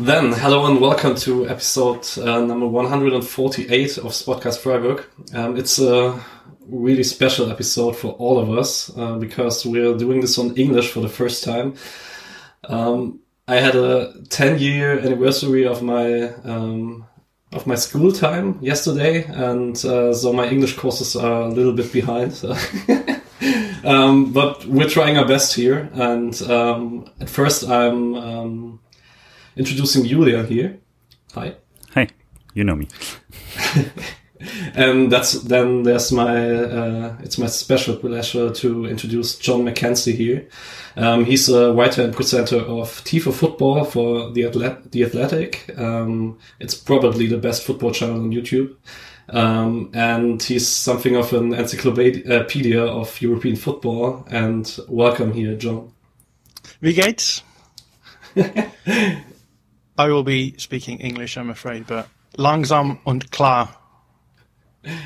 Then, hello and welcome to episode uh, number 148 of Spotcast Freiburg. Um, it's a really special episode for all of us uh, because we're doing this on English for the first time. Um, I had a 10 year anniversary of my um, of my school time yesterday, and uh, so my English courses are a little bit behind. um, but we're trying our best here, and um, at first I'm um, introducing Julia here. Hi. Hey, you know me. and that's then there's my uh, it's my special pleasure to introduce John McKenzie here. Um, he's a writer and presenter of Tifo Football for the Athlet- the Athletic. Um, it's probably the best football channel on YouTube. Um, and he's something of an encyclopedia of European football. And welcome here, John. Wie geht's? I will be speaking English, I'm afraid, but langsam und klar.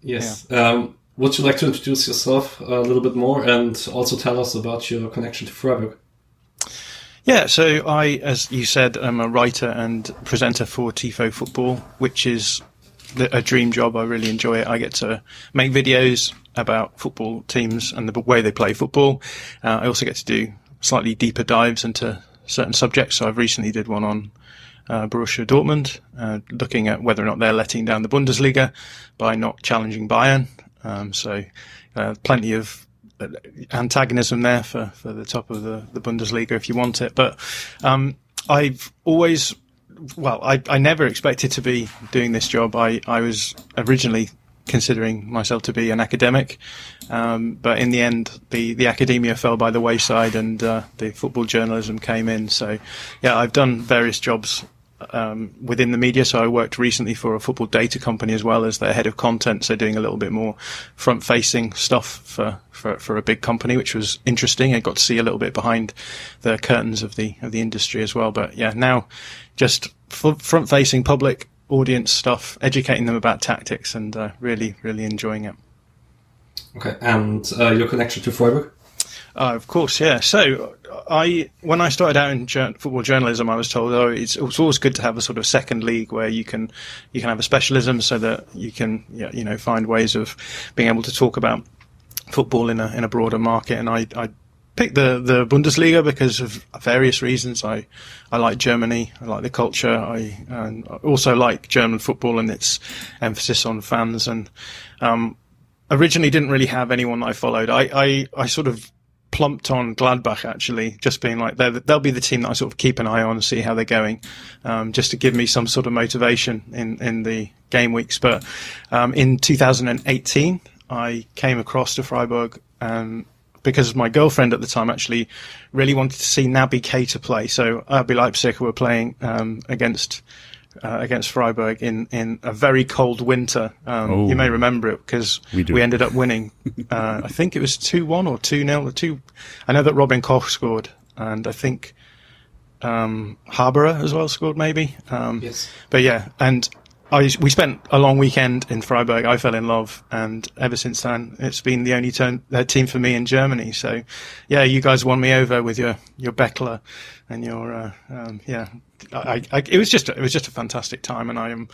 Yes. Um, would you like to introduce yourself a little bit more and also tell us about your connection to Freiburg? Yeah, so I, as you said, I'm a writer and presenter for Tifo Football, which is a dream job. I really enjoy it. I get to make videos about football teams and the way they play football. Uh, I also get to do slightly deeper dives into certain subjects. So I've recently did one on uh, Borussia Dortmund, uh, looking at whether or not they're letting down the Bundesliga by not challenging Bayern. Um, so uh, plenty of antagonism there for, for the top of the, the Bundesliga if you want it. But um, I've always, well, I, I never expected to be doing this job. I, I was originally considering myself to be an academic. Um, but in the end, the, the academia fell by the wayside and uh, the football journalism came in. So, yeah, I've done various jobs um, within the media. So I worked recently for a football data company as well as their head of content. So doing a little bit more front facing stuff for, for, for a big company, which was interesting. I got to see a little bit behind the curtains of the, of the industry as well. But yeah, now just front facing public audience stuff, educating them about tactics, and uh, really, really enjoying it. Okay, and uh, your connection to Freiburg? Uh, of course, yeah. So I, when I started out in jur- football journalism, I was told, oh, it's, it's, always good to have a sort of second league where you can you can have a specialism so that you can you know find ways of being able to talk about football in a in a broader market. And I, I picked the, the Bundesliga because of various reasons. I, I like Germany. I like the culture. I, I also like German football and its emphasis on fans. And um, originally didn't really have anyone I followed. I, I, I sort of plumped on Gladbach actually, just being like they'll be the team that I sort of keep an eye on and see how they're going, um, just to give me some sort of motivation in in the game weeks. But um, in 2018, I came across to Freiburg and because my girlfriend at the time actually really wanted to see Naby Keita play. So RB Leipzig were playing um, against uh, against Freiburg in, in a very cold winter. Um, oh, you may remember it because we, we, ended up winning. uh, I think it was two one or two 0 or two. I know that Robin Koch scored, and I think um, Haberer as well scored maybe. Um, yes. But yeah, and I, we spent a long weekend in Freiburg. I fell in love, and ever since then, it's been the only turn, uh, team for me in Germany. So, yeah, you guys won me over with your your Beckler and your uh, um, yeah. I, I, it was just it was just a fantastic time, and I am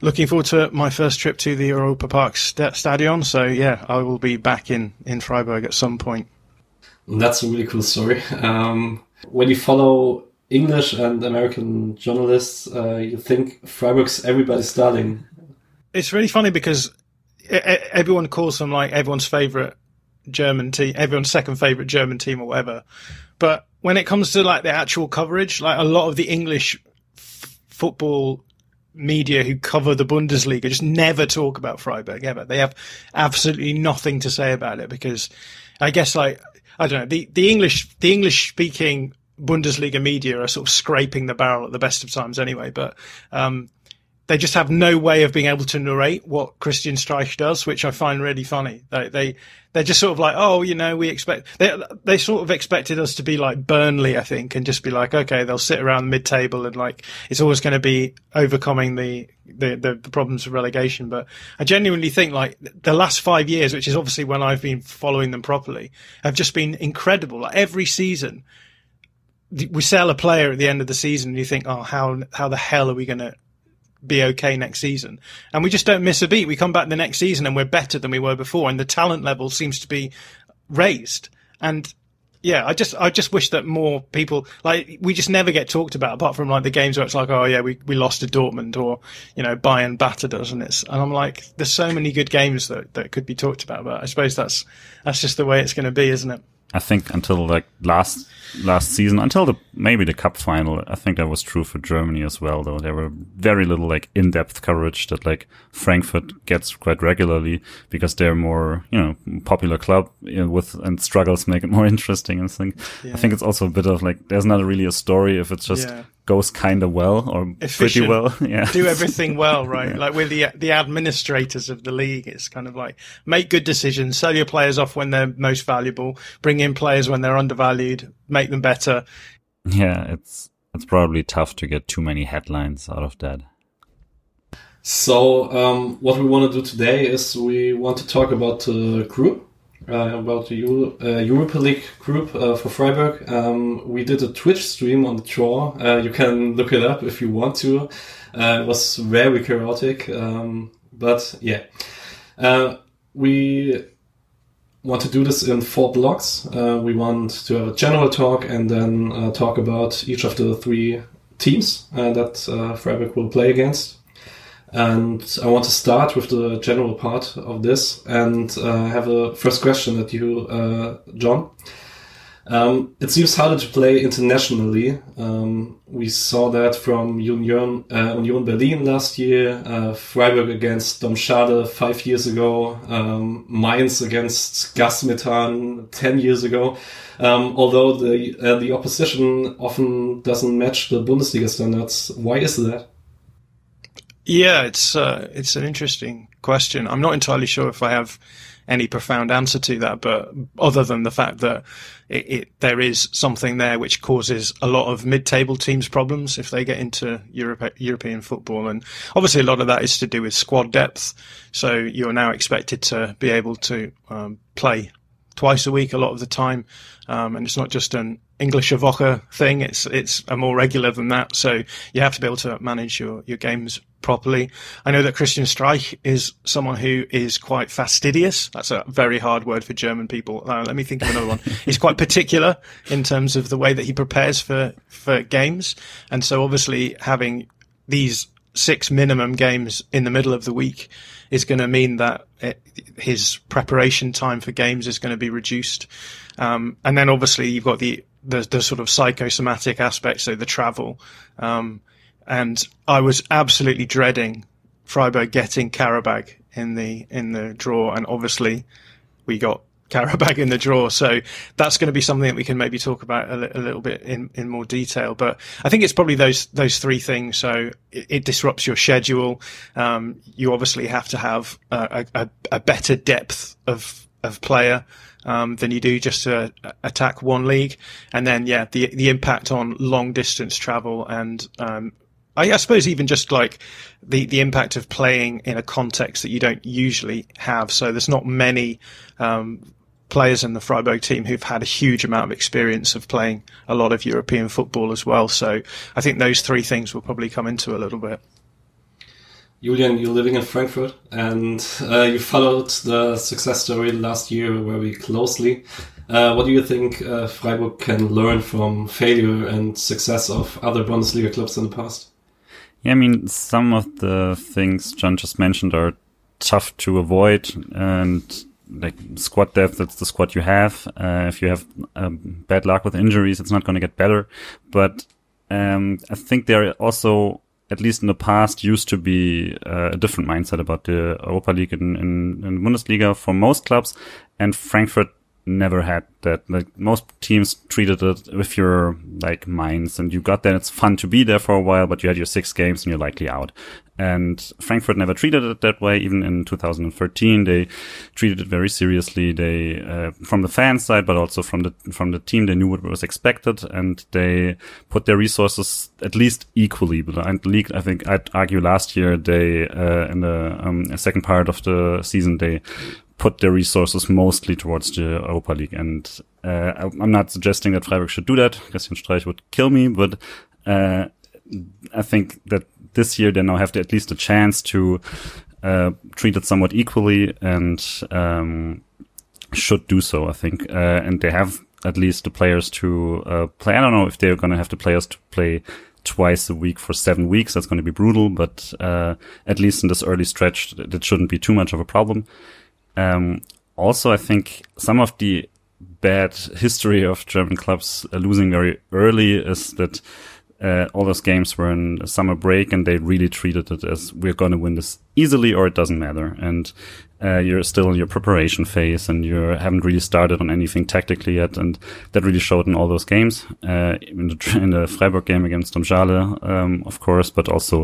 looking forward to my first trip to the Europa Park st- Stadion. So, yeah, I will be back in in Freiburg at some point. That's a really cool story. Um, when you follow English and American journalists, uh, you think Freiburg's everybody's darling. It's really funny because everyone calls them like everyone's favorite German team, everyone's second favorite German team or whatever. But when it comes to like the actual coverage, like a lot of the English f- football media who cover the Bundesliga just never talk about Freiburg ever. They have absolutely nothing to say about it because I guess like I don't know the the English the English speaking Bundesliga media are sort of scraping the barrel at the best of times anyway. But um, they just have no way of being able to narrate what Christian Streich does, which I find really funny. They, they, they're just sort of like, oh, you know, we expect, they, they sort of expected us to be like Burnley, I think, and just be like, okay, they'll sit around mid table and like, it's always going to be overcoming the, the, the, the, problems of relegation. But I genuinely think like the last five years, which is obviously when I've been following them properly, have just been incredible. Like every season, we sell a player at the end of the season and you think, oh, how, how the hell are we going to be okay next season. And we just don't miss a beat. We come back the next season and we're better than we were before, and the talent level seems to be raised. And yeah, I just I just wish that more people like we just never get talked about apart from like the games where it's like oh yeah we, we lost to Dortmund or you know Bayern battered us and it's and I'm like there's so many good games that that could be talked about but I suppose that's that's just the way it's going to be isn't it? I think until like last last season, until the maybe the cup final, I think that was true for Germany as well. Though there were very little like in depth coverage that like Frankfurt gets quite regularly because they're more you know popular club you know, with and struggles make it more interesting. And think yeah. I think it's also a bit of like there's not really a story if it's just yeah goes kind of well or Efficient. pretty well. Yeah. Do everything well, right? yeah. Like with the the administrators of the league, it's kind of like make good decisions, sell your players off when they're most valuable, bring in players when they're undervalued, make them better. Yeah, it's it's probably tough to get too many headlines out of that. So, um, what we want to do today is we want to talk about the group uh, about the Euro uh, Europa League group uh, for Freiburg. Um, we did a Twitch stream on the draw. Uh, you can look it up if you want to. Uh, it was very chaotic, um, but yeah. Uh, we want to do this in four blocks. we want to have a general talk and then talk about each of the three teams that Freiburg will play against. And I want to start with the general part of this and uh, have a first question at you, uh, John. Um, it seems harder to play internationally. Um, we saw that from Union, uh, Union Berlin last year, uh, Freiburg against Domžale five years ago, um, Mainz against Gaz Metan ten years ago. Um, although the uh, the opposition often doesn't match the Bundesliga standards, why is that? Yeah, it's uh, it's an interesting question. I'm not entirely sure if I have any profound answer to that, but other than the fact that it, it, there is something there which causes a lot of mid-table teams problems if they get into Europe, European football, and obviously a lot of that is to do with squad depth. So you're now expected to be able to um, play twice a week a lot of the time, um, and it's not just an English Woche thing. It's it's a more regular than that. So you have to be able to manage your your games properly. I know that Christian Streich is someone who is quite fastidious. That's a very hard word for German people. Uh, let me think of another one. He's quite particular in terms of the way that he prepares for, for games. And so obviously having these six minimum games in the middle of the week is going to mean that it, his preparation time for games is going to be reduced. Um, and then obviously you've got the, the, the sort of psychosomatic aspect, so the travel. Um, and I was absolutely dreading Freiburg getting Karabag in the in the draw, and obviously we got Qarabag in the draw. So that's going to be something that we can maybe talk about a, li- a, little bit in, in more detail. But I think it's probably those those three things. So it, it disrupts your schedule. Um, you obviously have to have a, a, a better depth of of player. Um, than you do just to attack one league, and then yeah, the the impact on long distance travel and um, I, I, suppose even just like the, the impact of playing in a context that you don't usually have. So there's not many um, players in the Freiburg team who've had a huge amount of experience of playing a lot of European football as well. So I think those three things will probably come into a little bit. Julian, you're living in Frankfurt and uh, you followed the success story last year very closely. Uh, what do you think uh, Freiburg can learn from failure and success of other Bundesliga clubs in the past? Yeah, I mean, some of the things John just mentioned are tough to avoid and like squad depth, that's the squad you have. Uh, if you have um, bad luck with injuries, it's not going to get better. But um, I think there also, at least in the past, used to be uh, a different mindset about the Europa League in, in, in Bundesliga for most clubs. And Frankfurt never had that. Like most teams treated it with your like minds and you got there. It's fun to be there for a while, but you had your six games and you're likely out. And Frankfurt never treated it that way. Even in 2013, they treated it very seriously. They, uh, from the fan side, but also from the, from the team, they knew what was expected and they put their resources at least equally. But and league, I think I'd argue last year they, uh, in the um, second part of the season, they put their resources mostly towards the Europa League. And uh, I'm not suggesting that Freiburg should do that. Christian Streich would kill me, but uh, I think that this year they now have at least a chance to uh, treat it somewhat equally and um, should do so. I think, uh, and they have at least the players to uh, play. I don't know if they're going to have the players to play twice a week for seven weeks. That's going to be brutal, but uh, at least in this early stretch, that shouldn't be too much of a problem. Um, also, I think some of the bad history of German clubs losing very early is that uh, all those games were in summer break and they really treated it as we're going to win this easily or it doesn't matter. And uh, you're still in your preparation phase and you haven't really started on anything tactically yet. And that really showed in all those games, uh, in, the, in the Freiburg game against Domžale, um, of course, but also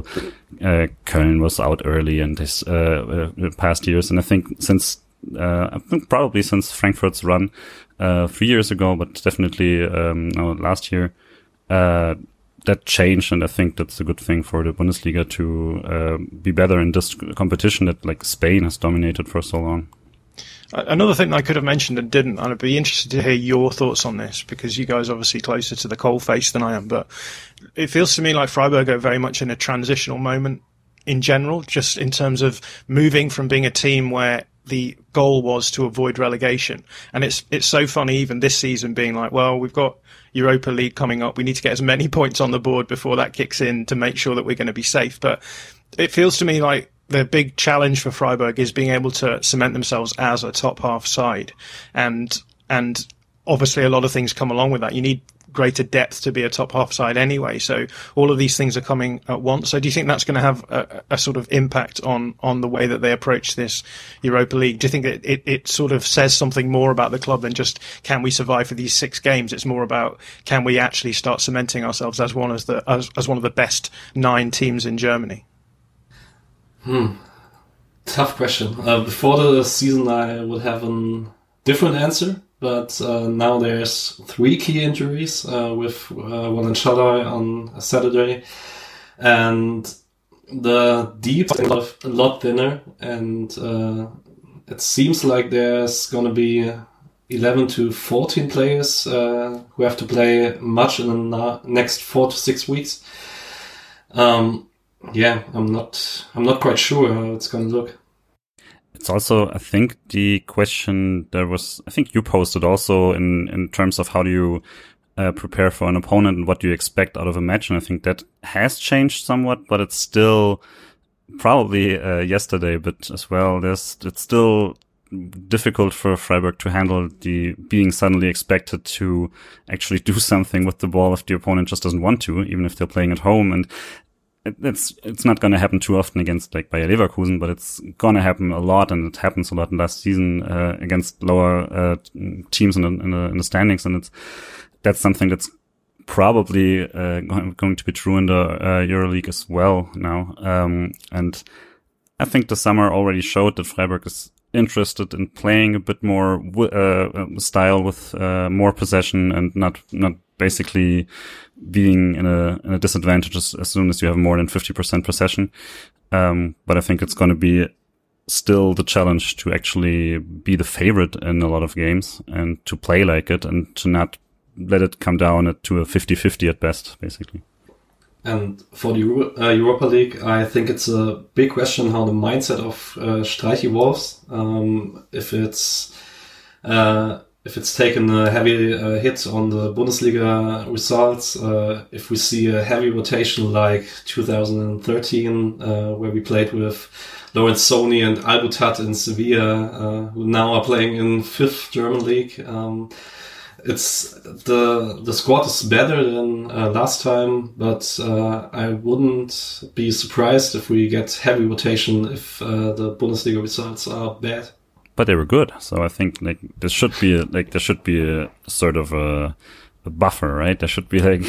uh, Köln was out early in this uh, uh, past years. And I think since I think probably since Frankfurt's run three years ago, but definitely um, no, last year, that changed, and I think that's a good thing for the Bundesliga to uh, be better in this competition that like Spain has dominated for so long. Another thing I could have mentioned and didn't, and I'd be interested to hear your thoughts on this because you guys are obviously closer to the coal face than I am, but it feels to me like Freiburg are very much in a transitional moment in general, just in terms of moving from being a team where the goal was to avoid relegation. And it's it's so funny even this season being like, well, we've got Europa League coming up. We need to get as many points on the board before that kicks in to make sure that we're going to be safe. But it feels to me like the big challenge for Freiburg is being able to cement themselves as a top half side. And, and obviously a lot of things come along with that. You need greater depth to be a top half side anyway. So all of these things are coming at once. So do you think that's going to have a, a, sort of impact on on the way that they approach this Europa League? Do you think that it, it sort of says something more about the club than just can we survive for these six games? It's more about can we actually start cementing ourselves as one as the as, as one of the best nine teams in Germany? Hmm. Tough question. Uh, before the season, I would have a different answer but uh, now there's three key injuries uh, with uh, one in Shalai on Saturday, and the deep is a lot thinner, and uh, it seems like there's going to be 11 to 14 players uh, who have to play much in the next four to six weeks. Um, yeah, I'm not I'm not quite sure how it's going to look. It's also, I think, the question there was, I think you posted also in, in terms of how do you uh, prepare for an opponent and what do you expect out of a match. And I think that has changed somewhat, but it's still probably uh, yesterday, but as well, there's, it's still difficult for Freiburg to handle the being suddenly expected to actually do something with the ball if the opponent just doesn't want to, even if they're playing at home. And it's it's not going to happen too often against like Bayer Leverkusen, but it's going to happen a lot, and it happens a lot in last season uh, against lower uh, teams in the, in the, in the standings, and it's that's something that's probably uh, going to be true in the uh, EuroLeague as well now. Um, and I think the summer already showed that Freiburg is interested in playing a bit more uh, style with uh, more possession and not not basically being in a, in a disadvantage as, as, soon as you have more than 50% possession. Um, but I think it's going to be still the challenge to actually be the favorite in a lot of games and to play like it and to not let it come down to a 50-50 at best, basically. And for the Euro uh, Europa League, I think it's a big question how the mindset of uh, Streich evolves. Um, if it's uh, if it's taken a heavy uh, hit on the Bundesliga results, uh, if we see a heavy rotation like 2013, uh, where we played with Lorenzoni and Albutat in Sevilla, uh, who now are playing in fifth German league. Um, it's the the squad is better than uh, last time, but uh, I wouldn't be surprised if we get heavy rotation if the Bundesliga results are bad but they were good. So I think like there should be a, like there should be a sort of a, a buffer, right? There should be like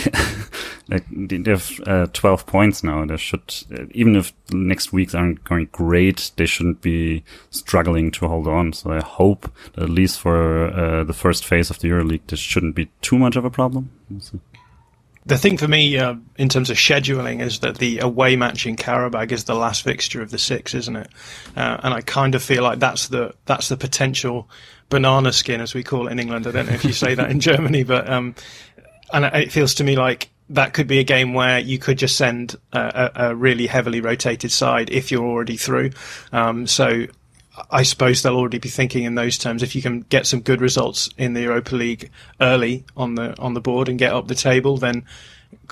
like they have uh, 12 points now. There should even if next weeks aren't going great, they shouldn't be struggling to hold on. So I hope at least for uh, the first phase of the EuroLeague, this shouldn't be too much of a problem. The thing for me, uh, in terms of scheduling, is that the away match in Qarabag is the last fixture of the six, isn't it? Uh, and I kind of feel like that's the that's the potential banana skin, as we call it in England. I don't know if you say that in Germany, but um, and it feels to me like that could be a game where you could just send a, a really heavily rotated side if you're already through. Um, so I suppose they'll already be thinking in those terms. If you can get some good results in the Europa League early on the on the board and get up the table, then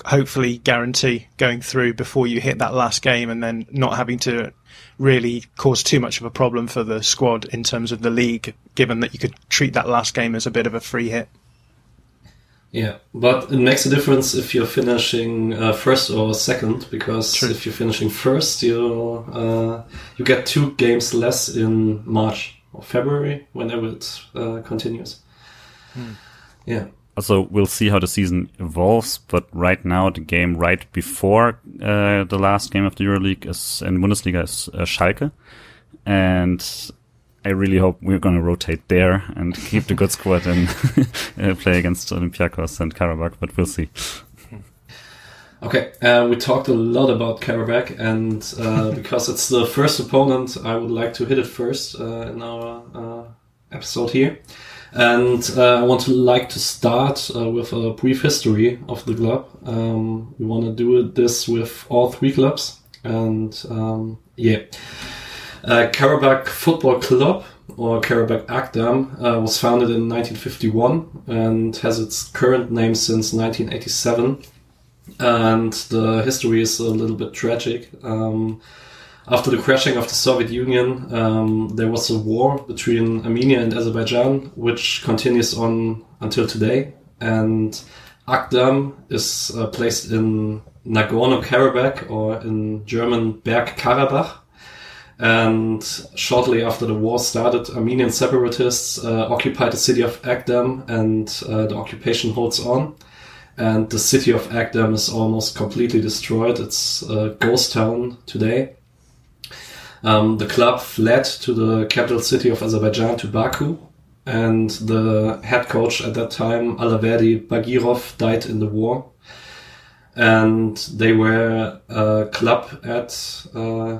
hopefully guarantee going through before you hit that last game, and then not having to really cause too much of a problem for the squad in terms of the league, given that you could treat that last game as a bit of a free hit. Yeah, but it makes a difference if you're finishing uh, first or second, because True. if you're finishing first, you uh, you get two games less in March or February, whenever it uh, continues. Hmm. Yeah. Also, we'll see how the season evolves, but right now, the game right before uh, the last game of the EuroLeague is in Bundesliga is uh, Schalke, and I really hope we're going to rotate there and keep the good squad and uh, play against Olympiacos and Karabakh, but we'll see. Okay, uh, we talked a lot about Karabakh, and uh, because it's the first opponent, I would like to hit it first uh, in our uh, episode here. And uh, I want to like to start with a brief history of the club. Um, we want to do this with all three clubs, and um, yeah. Uh, Qarabag Football Club, or Karabakh Agdam, uh, was founded in 1951 and has its current name since 1987. And the history is a little bit tragic. Um, after the crashing of the Soviet Union, um, there was a war between Armenia and Azerbaijan, which continues on until today. And Agdam is uh, placed in Nagorno-Karabakh, or in German Berg Bergkarabakh, and shortly after the war started, Armenian separatists uh, occupied the city of Agdam, and uh, the occupation holds on. And the city of Agdam is almost completely destroyed. It's a ghost town today. Um, the club fled to the capital city of Azerbaijan, to Baku, and the head coach at that time, Allahverdi Bagirov, died in the war. And they were a club at uh,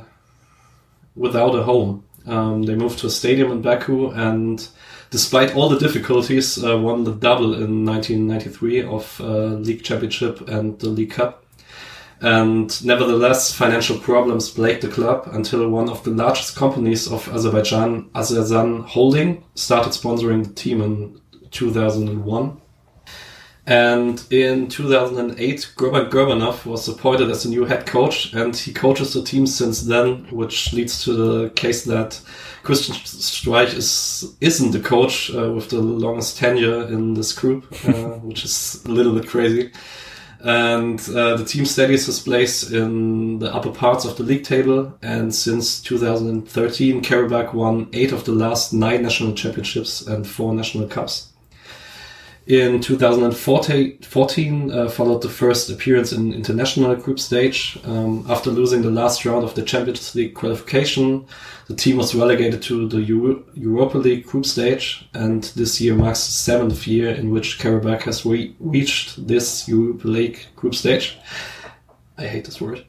without a home. Um, they moved to a stadium in Baku and despite all the difficulties, uh, won the double in 1993 of uh, League Championship and the League Cup. And nevertheless, financial problems plagued the club until one of the largest companies of Azerbaijan, Azersun Holding, started sponsoring the team in 2001. And in 2008, Gurban Gurbanov was appointed as the new head coach, and he coaches the team since then, which leads to the case that Christian Streich is isn't the coach uh, with the longest tenure in this group, uh, which is a little bit crazy. And uh, the team steadies his place in the upper parts of the league table, and since 2013, Qarabag won eight of the last nine national championships and four national cups. In 2014, uh, followed the first appearance in international group stage. Um, after losing the last round of the Champions League qualification, the team was relegated to the Euro Europa League group stage, and this year marks the seventh year in which Qarabag has re reached this Europa League group stage. I hate this word.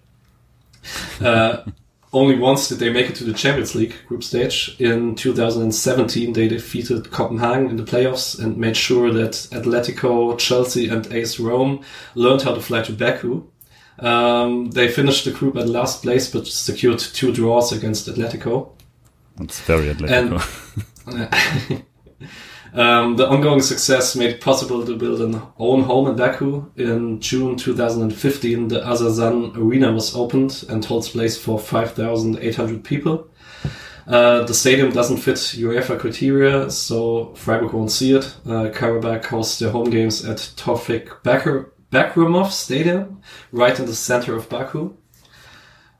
Uh, only once did they make it to the Champions League group stage. In 2017, they defeated Copenhagen in the playoffs and made sure that Atletico, Chelsea, and AS Rome learned how to fly to Baku. Um, they finished the group at last place, but secured two draws against Atletico. That's very Atletico. And, Um, the ongoing success made it possible to build an own home in Baku. In June 2015, the Azersun Arena was opened and holds place for 5,800 people. Uh, the stadium doesn't fit UEFA criteria, so Freiburg won't see it. Uh, Qarabag hosts their home games at Tofik Bahramov Stadium, right in the center of Baku.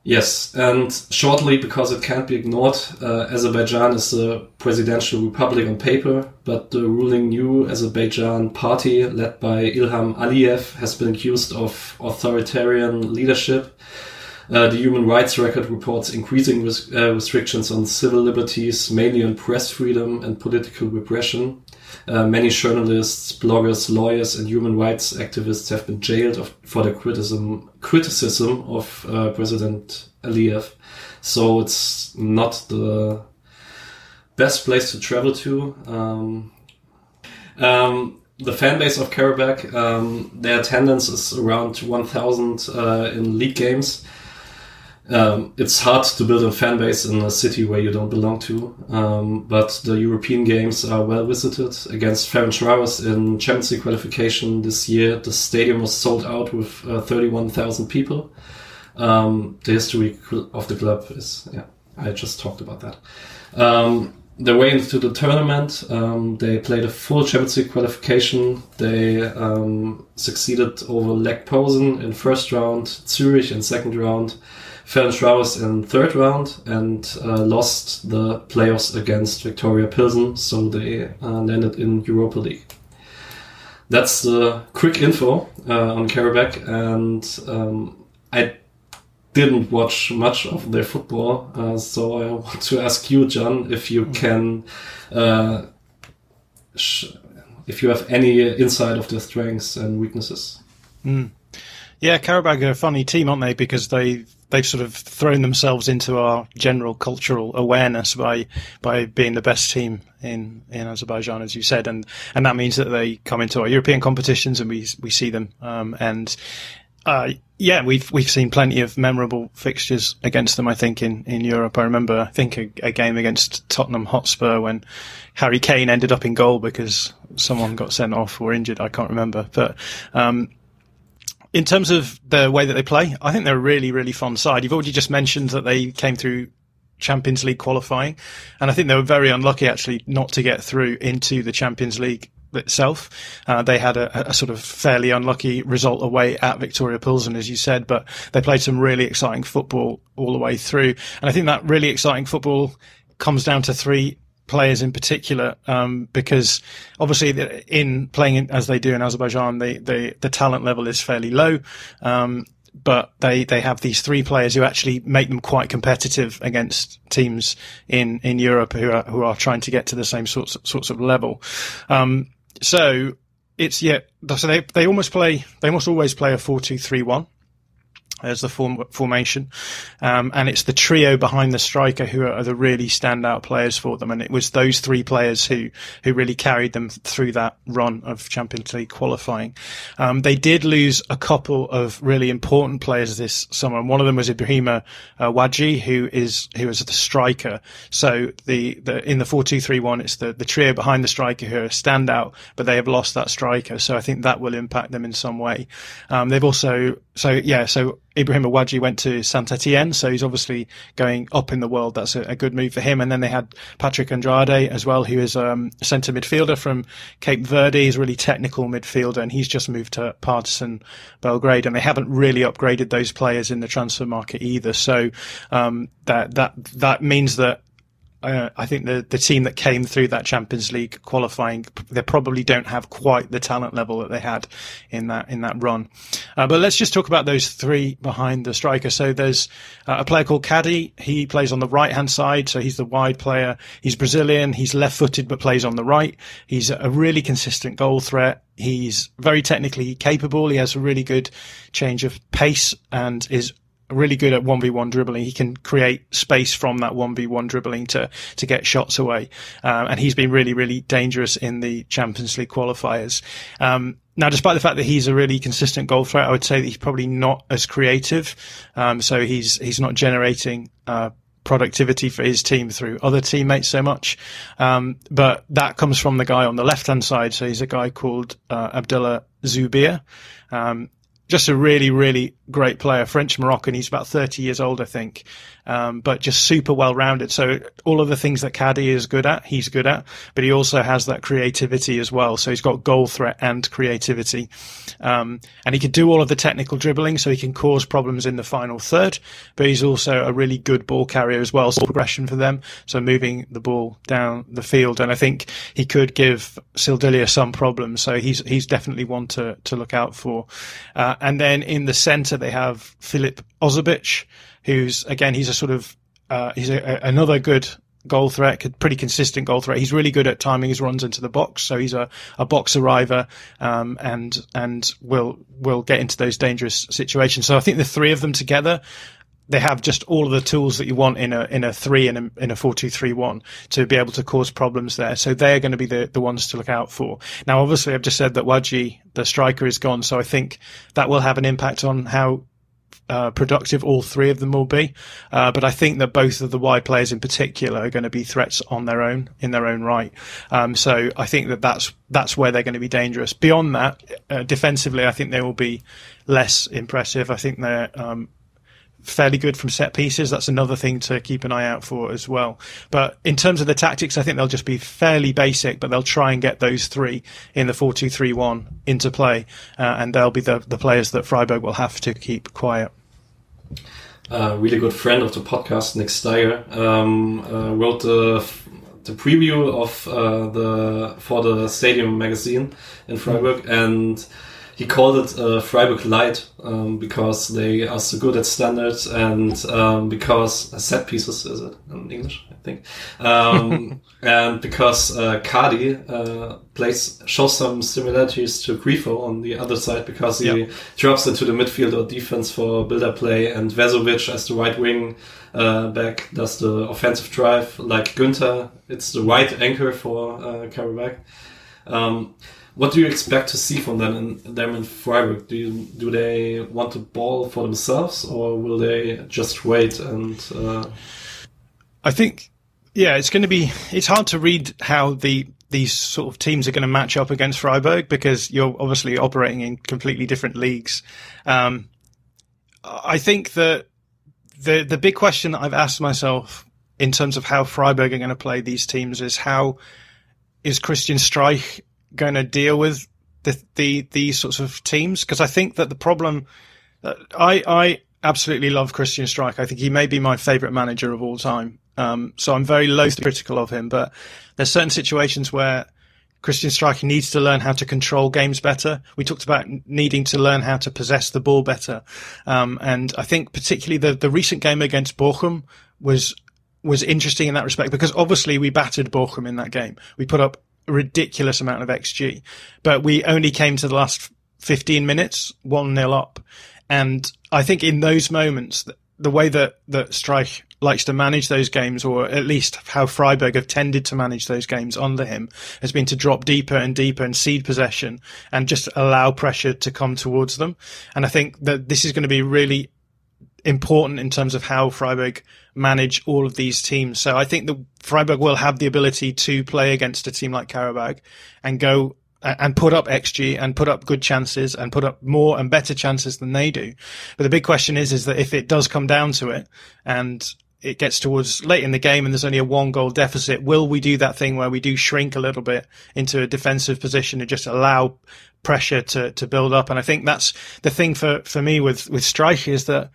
Yes, and shortly, because it can't be ignored, uh, Azerbaijan is a presidential republic on paper, but the ruling new Azerbaijan party, led by Ilham Aliyev, has been accused of authoritarian leadership. Uh, the human rights record reports increasing res- uh, restrictions on civil liberties, mainly on press freedom and political repression. Uh, many journalists, bloggers, lawyers, and human rights activists have been jailed of, for their criticism criticism of uh, President Aliyev. So it's not the best place to travel to. Um, um, the fan base of Karabakh, um, their attendance is around 1,000 uh, in league games um, it's hard to build a fan base in a city where you don't belong to. Um, but the European games are well visited. Against Ferencvaros in Champions League qualification this year, the stadium was sold out with uh, 31,000 people. Um, the history of the club is, yeah, I just talked about that. Um, their way into the tournament, um, they played a full Champions League qualification. They um, succeeded over Lech Posen in first round, Zurich in second round. Ferencvaros in third round and uh, lost the playoffs against Viktoria Pilsen, so they uh, landed in Europa League. That's the quick info uh, on Karabakh, and um, I didn't watch much of their football, uh, so I want to ask you, John, if you can, uh, if you have any insight of their strengths and weaknesses. Mm. Yeah, Karabakh are a funny team, aren't they? Because they they've sort of thrown themselves into our general cultural awareness by by being the best team in in Azerbaijan, as you said, and and that means that they come into our European competitions and we we see them. Um, and uh, yeah, we've we've seen plenty of memorable fixtures against them. I think in, in Europe, I remember I think a, a game against Tottenham Hotspur when Harry Kane ended up in goal because someone got sent off or injured. I can't remember, but um, in terms of the way that they play, I think they're a really, really fun side. You've already just mentioned that they came through Champions League qualifying, and I think they were very unlucky actually not to get through into the Champions League itself. Uh, they had a, a, sort of fairly unlucky result away at Viktoria Pilsen, as you said, but they played some really exciting football all the way through. And I think that really exciting football comes down to three players in particular, um, because obviously in playing as they do in Azerbaijan, the, the, the talent level is fairly low. Um, but they, they have these three players who actually make them quite competitive against teams in, in Europe who are, who are trying to get to the same sorts, sorts of level. Um, so it's, yeah, so they, they almost play, they almost always play a 4-2-3-1 as the form, formation. Um, and it's the trio behind the striker who are, are, the really standout players for them. And it was those three players who, who really carried them through that run of Champions League qualifying. Um, they did lose a couple of really important players this summer. And one of them was Ibrahima uh, Wadji, who is, who is the striker. So the, the, in the 4-2-3-1, it's the, the trio behind the striker who are standout, but they have lost that striker. So I think that will impact them in some way. Um, they've also, so yeah, so Ibrahima Wadji went to Saint Etienne, so he's obviously going up in the world. That's a, a, good move for him. And then they had Patrick Andrade as well, who is um, centre midfielder from Cape Verde. He's a really technical midfielder, and he's just moved to Partizan Belgrade. And they haven't really upgraded those players in the transfer market either. So um, that that that means that uh, I think the the team that came through that Champions League qualifying, they probably don't have quite the talent level that they had in that in that run. Uh, but let's just talk about those three behind the striker. So there's uh, a player called Kady. He plays on the right hand side, so he's the wide player. He's Brazilian. He's left footed but plays on the right. He's a really consistent goal threat. He's very technically capable. He has a really good change of pace and is really good at 1v1 dribbling. He can create space from that 1v1 dribbling to, to get shots away. Um, and he's been really, really dangerous in the Champions League qualifiers. Um, now, despite the fact that he's a really consistent goal threat, I would say that he's probably not as creative. Um, so he's, he's not generating, uh, productivity for his team through other teammates so much. Um, but that comes from the guy on the left hand side. So he's a guy called, uh, Abdellah Zoubir. Um, just a really, really great player. French Moroccan. He's about 30 years old, I think. Um, but just super well rounded. So all of the things that Kady is good at, he's good at, but he also has that creativity as well. So he's got goal threat and creativity. Um, and he can do all of the technical dribbling, so he can cause problems in the final third, but he's also a really good ball carrier as well. So progression for them. So moving the ball down the field. And I think he could give Sildillia some problems. So he's, he's definitely one to, to look out for. Uh, and then in the center, they have Filip Ozobić, who's again he's a sort of uh, he's a, a, another good goal threat, pretty consistent goal threat. He's really good at timing his runs into the box, so he's a, a box arriver um, and and will will get into those dangerous situations. So I think the three of them together. They have just all of the tools that you want in a in a three in a in a four two three one to be able to cause problems there. So they are going to be the, the ones to look out for. Now, obviously, I've just said that Wadji, the striker, is gone, so I think that will have an impact on how uh, productive all three of them will be. Uh, but I think that both of the wide players in particular are going to be threats on their own, in their own right. Um, so I think that that's, that's where they're going to be dangerous. Beyond that, uh, defensively, I think they will be less impressive. I think they're, um, fairly good from set pieces. That's another thing to keep an eye out for as well. But in terms of the tactics, I think they'll just be fairly basic, but they'll try and get those three in the 4 2 3 1 into play. Uh, and they'll be the, the players that Freiburg will have to keep quiet a really good friend of the podcast, Nick Steyer, um, uh, wrote the the preview of uh, the for the Stadium magazine in Freiburg, and he called it uh, Freiburg Light um, because they are so good at standards and um, because set pieces is it in English I think um, and because uh, Kady uh, plays shows some similarities to Grifo on the other side because he yep. drops into the midfield or defense for build-up play and Vešović as the right wing uh, back does the offensive drive like Günter it's the right anchor for uh, Karabakh. Um, what do you expect to see from them in them in Freiburg? Do you, do they want to ball for themselves, or will they just wait and? Uh... I think, yeah, it's going to be. It's hard to read how the these sort of teams are going to match up against Freiburg because you're obviously operating in completely different leagues. Um, I think that the the big question that I've asked myself in terms of how Freiburg are going to play these teams is how is Christian Streich going to deal with the, the these sorts of teams? Because I think that the problem, uh, I I absolutely love Christian Streich. I think he may be my favourite manager of all time. Um, so I'm very loath to critical of him, but there's certain situations where Christian Streich needs to learn how to control games better. We talked about needing to learn how to possess the ball better. Um, and I think particularly the, the recent game against Bochum was, was interesting in that respect because obviously we battered Bochum in that game. We put up ridiculous amount of XG, but we only came to the last 15 minutes, one nil up. And I think in those moments, the way that, that Streich likes to manage those games, or at least how Freiburg have tended to manage those games under him, has been to drop deeper and deeper and cede possession and just allow pressure to come towards them. And I think that this is going to be really important in terms of how Freiburg manage all of these teams. So I think the Freiburg will have the ability to play against a team like Karabakh and go and put up XG and put up good chances and put up more and better chances than they do. But the big question is, is that if it does come down to it and it gets towards late in the game and there's only a one goal deficit, will we do that thing where we do shrink a little bit into a defensive position and just allow pressure to, to build up? And I think that's the thing for, for me with, with Streich is that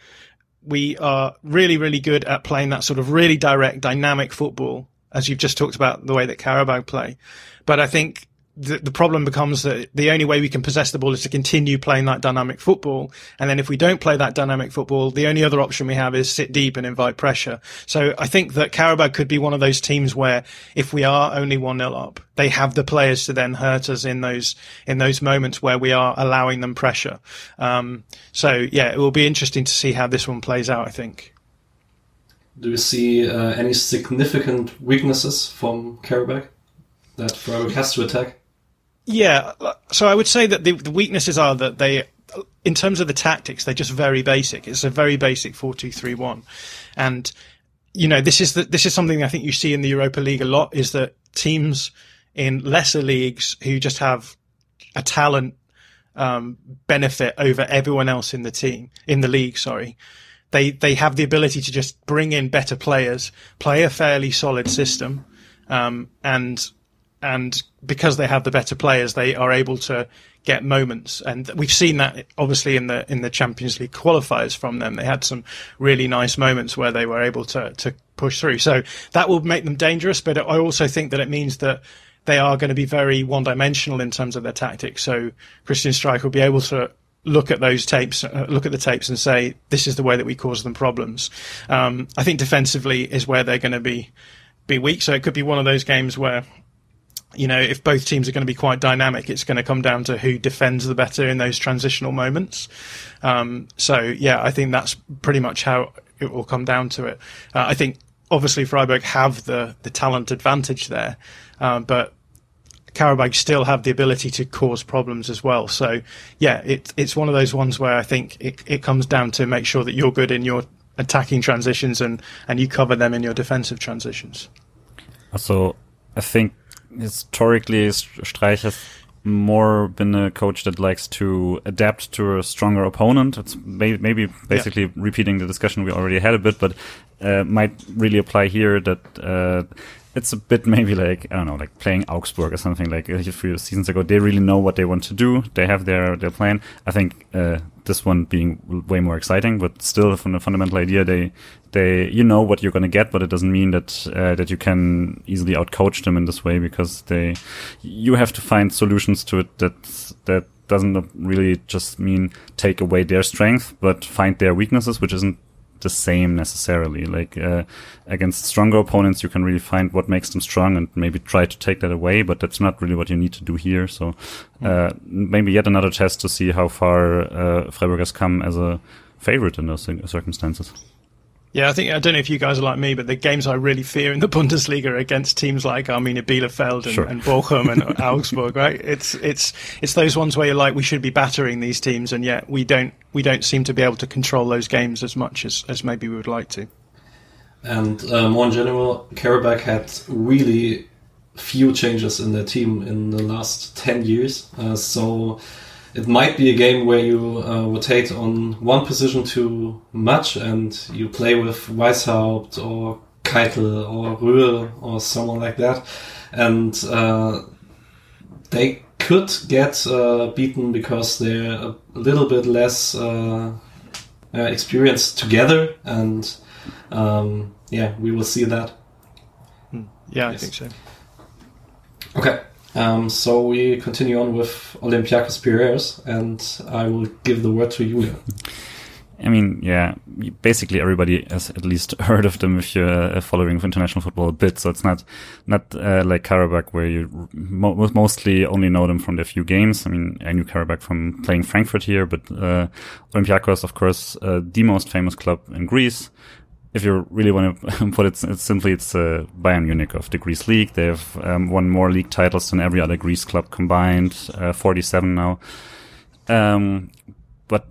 we are really, really good at playing that sort of really direct, dynamic football, as you've just talked about the way that Karabakh play. But I think the, the problem becomes that the only way we can possess the ball is to continue playing that dynamic football. And then if we don't play that dynamic football, the only other option we have is sit deep and invite pressure. So I think that Karabakh could be one of those teams where if we are only one nil up, they have the players to then hurt us in those, in those moments where we are allowing them pressure. Um, so yeah, it will be interesting to see how this one plays out, I think. Do you see uh, any significant weaknesses from Karabakh that Freiburg has to attack? Yeah, so I would say that the, the weaknesses are that they, in terms of the tactics, they're just very basic. It's a very basic four-two-three-one, and you know this is the, this is something I think you see in the Europa League a lot is that teams in lesser leagues who just have a talent um, benefit over everyone else in the team in the league. Sorry, they they have the ability to just bring in better players, play a fairly solid system, um, and and because they have the better players, they are able to get moments. And we've seen that obviously in the in the Champions League qualifiers from them. They had some really nice moments where they were able to to push through. So that will make them dangerous. But I also think that it means that they are going to be very one dimensional in terms of their tactics. So Christian Streich will be able to look at those tapes, uh, look at the tapes and say, this is the way that we cause them problems. Um, I think defensively is where they're going to be, be weak. So it could be one of those games where, you know, if both teams are going to be quite dynamic, it's going to come down to who defends the better in those transitional moments. Um, so yeah, I think that's pretty much how it will come down to it. Uh, I think obviously Freiburg have the, the talent advantage there, uh, but Qarabag still have the ability to cause problems as well. So yeah, it, it's one of those ones where I think it, it comes down to make sure that you're good in your attacking transitions and, and you cover them in your defensive transitions. So I think historically Streich has more been a coach that likes to adapt to a stronger opponent. It's may- maybe basically yeah. repeating the discussion we already had a bit, but uh, might really apply here that uh, it's a bit maybe like I don't know, like playing Augsburg or something like a few seasons ago. They really know what they want to do. They have their their plan. I think uh, this one being way more exciting, but still from the fundamental idea, they they you know what you're going to get, but it doesn't mean that uh, that you can easily outcoach them in this way because they you have to find solutions to it that that doesn't really just mean take away their strength, but find their weaknesses, which isn't the same necessarily. Like uh, against stronger opponents, you can really find what makes them strong and maybe try to take that away. But that's not really what you need to do here. So uh, maybe yet another test to see how far uh, Freiburg has come as a favorite in those circumstances. Yeah, I think I don't know if you guys are like me, but the games I really fear in the Bundesliga are against teams like Arminia Bielefeld and, sure. and Bochum and Augsburg. Right? It's it's it's those ones where you're like, we should be battering these teams, and yet we don't we don't seem to be able to control those games as much as, as maybe we would like to. And uh, more in general, Qarabag had really few changes in their team in the last ten years. Uh, so it might be a game where you uh, rotate on one position too much and you play with Weishaupt or Keitel or Röhl or someone like that. And uh, they could get uh, beaten because they're a little bit less uh, uh, experienced together. And um, yeah, we will see that. Hmm. Yeah, yes. I think so. Okay. Um, so we continue on with Olympiacos Piraeus, and I will give the word to Julia. I mean, yeah, basically everybody has at least heard of them if you're uh, following international football a bit. So it's not not uh, like Qarabag where you mo mostly only know them from their few games. I mean, I knew Qarabag from playing Frankfurt here, but uh, Olympiacos, of course, uh, the most famous club in Greece if you really want to put it it's simply, it's uh, Bayern Munich of the Greece league. They have um, won more league titles than every other Greece club combined, uh, 47 now. Um, but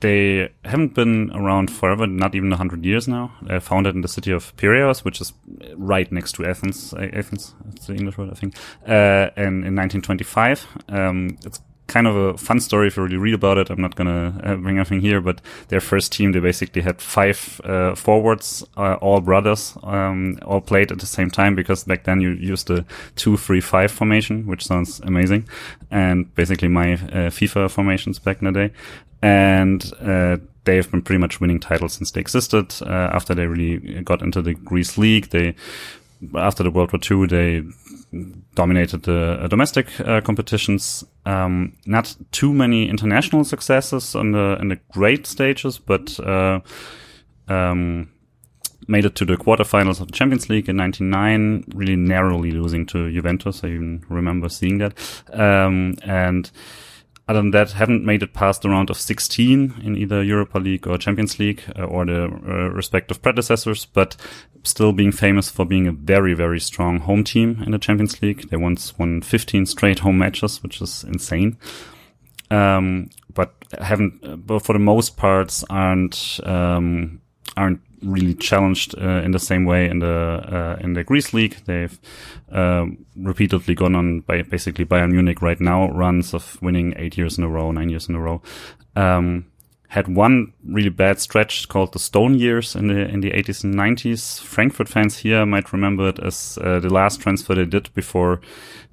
they haven't been around forever, not even 100 years now. They're founded in the city of Piraeus, which is right next to Athens. Athens, that's the English word, I think. Uh, and in 1925, um, it's kind of a fun story if you really read about it. I'm not gonna uh, bring anything here, but their first team they basically had five uh, forwards, uh, all brothers, um, all played at the same time because back then you used the two three five formation, which sounds amazing, and basically my uh, FIFA formations back in the day, and uh, they have been pretty much winning titles since they existed. After they really got into the Greece league, they after the World War II, they dominated the uh, domestic uh, competitions. Um, not too many international successes on the in the great stages, but uh, um, made it to the quarterfinals of the Champions League in '99, really narrowly losing to Juventus. I even remember seeing that, um, and other than that, haven't made it past the round of 16 in either Europa League or Champions League uh, or the uh, respective predecessors, but still being famous for being a very, very strong home team in the Champions League. They once won 15 straight home matches, which is insane. Um, but haven't, but for the most parts aren't, um, aren't really challenged uh, in the same way in the uh, in the Greece league. They've um, repeatedly gone on by basically Bayern Munich right now runs of winning eight years in a row, nine years in a row. Um, had one really bad stretch called the Stone Years in the in the 80s and 90s. Frankfurt fans here might remember it as uh, the last transfer they did before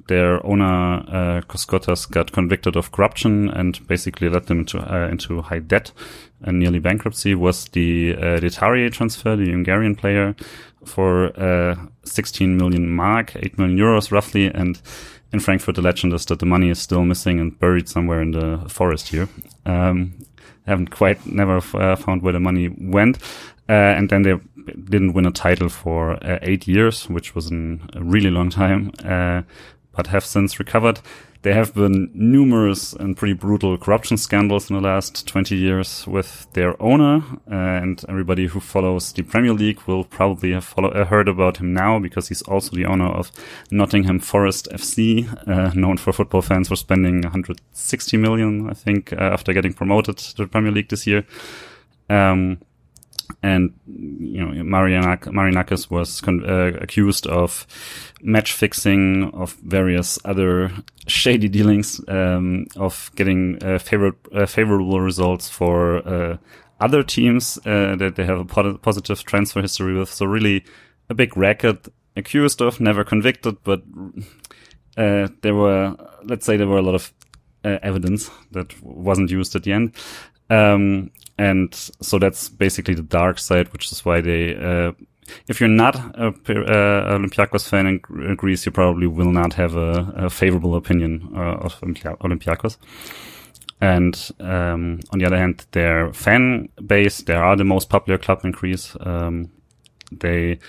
their owner uh, Koskotas got convicted of corruption and basically led them into uh, into high debt and nearly bankruptcy. Was the uh, transfer, the Hungarian player, for uh, 16 million mark, 8 million euros roughly, and in Frankfurt, the legend is that the money is still missing and buried somewhere in the forest here. Um, haven't quite never uh, found where the money went. Uh, and then they didn't win a title for uh, eight years, which was an, a really long time, uh, but have since recovered. There have been numerous and pretty brutal corruption scandals in the last 20 years with their owner. And everybody who follows the Premier League will probably have follow, uh, heard about him now because he's also the owner of Nottingham Forest FC, uh, known for football fans for spending 160 million, I think, uh, after getting promoted to the Premier League this year. Um, and you know Marinakis was con- uh, accused of match fixing, of various other shady dealings, um, of getting uh, uh, favorable results for uh, other teams uh, that they have a po- positive transfer history with. So really, a big racket. Accused of, never convicted, but uh, there were, let's say, there were a lot of evidence that wasn't used at the end. Um, and so that's basically the dark side, which is why they. Uh, if you're not a uh, Olympiacos fan in Greece, you probably will not have a, a favorable opinion uh, of Olympiacos. And um, on the other hand, their fan base, they are the most popular club in Greece. Um, they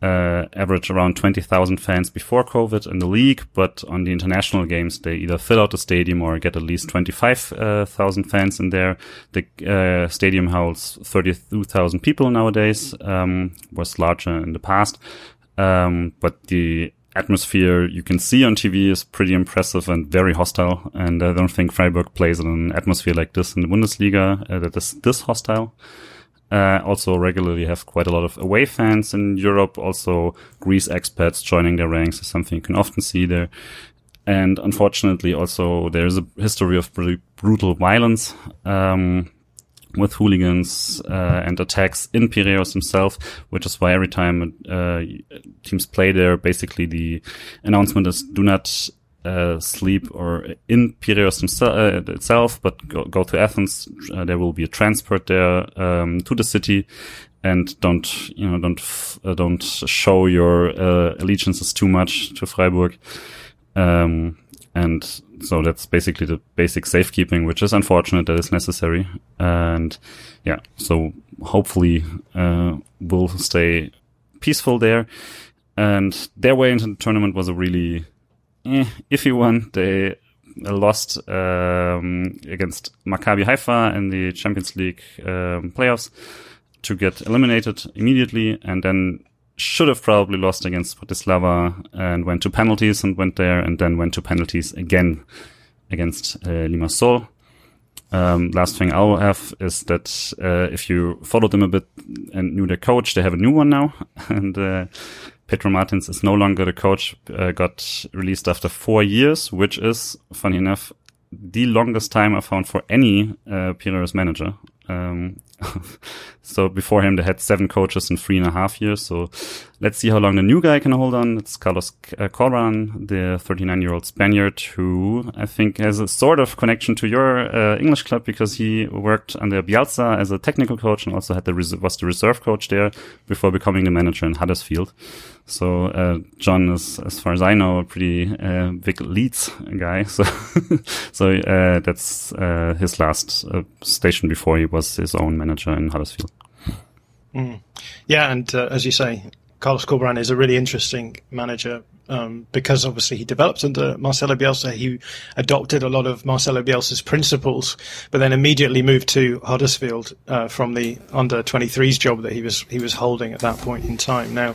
uh, average around 20,000 fans before COVID in the league, but on the international games, they either fill out the stadium or get at least 25,000 fans in there. The uh, stadium holds 32,000 people nowadays, um, was larger in the past. Um, but the atmosphere you can see on TV is pretty impressive and very hostile. And I don't think Freiburg plays in an atmosphere like this in the Bundesliga uh, that is this hostile. Uh, also regularly have quite a lot of away fans in Europe. Also, Greece expats joining their ranks is something you can often see there. And unfortunately, also there is a history of brutal violence um, with hooligans uh, and attacks in Piraeus himself, which is why every time uh, teams play there, basically the announcement is do not uh, sleep or in Piraeus uh, itself, but go, go to Athens. Uh, there will be a transport there um, to the city, and don't you know don't uh, don't show your uh, allegiances too much to Freiburg. Um, and so that's basically the basic safekeeping, which is unfortunate that is necessary. And yeah, so hopefully we'll stay peaceful there. And their way into the tournament was a really eh, iffy one. They lost um, against Maccabi Haifa in the Champions League um, playoffs to get eliminated immediately, and then should have probably lost against Bratislava and went to penalties and went there, and then went to penalties again against uh, Limassol. Um, last thing I'll have is that uh, if you followed them a bit and knew their coach, they have a new one now, and uh, Pedro Martins is no longer the coach, uh, got released after four years, which is, funny enough, the longest time I found for any uh, manager. Um, so before him, they had seven coaches in three and a half years. So let's see how long the new guy can hold on. It's Carlos uh, Corberan, the 39 year old Spaniard who I think has a sort of connection to your uh, English club because he worked under Bielsa as a technical coach and also had the was the reserve coach there before becoming the manager in Huddersfield. So uh, John is, as far as I know, a pretty uh, big Leeds guy. So so uh, that's uh, his last uh, station before he was his own manager in Huddersfield. Mm. Yeah, and uh, as you say, Carlos Corberan is a really interesting manager um, because obviously he developed under Marcelo Bielsa. He adopted a lot of Marcelo Bielsa's principles, but then immediately moved to Huddersfield uh, from the under 23s job that he was he was holding at that point in time. Now,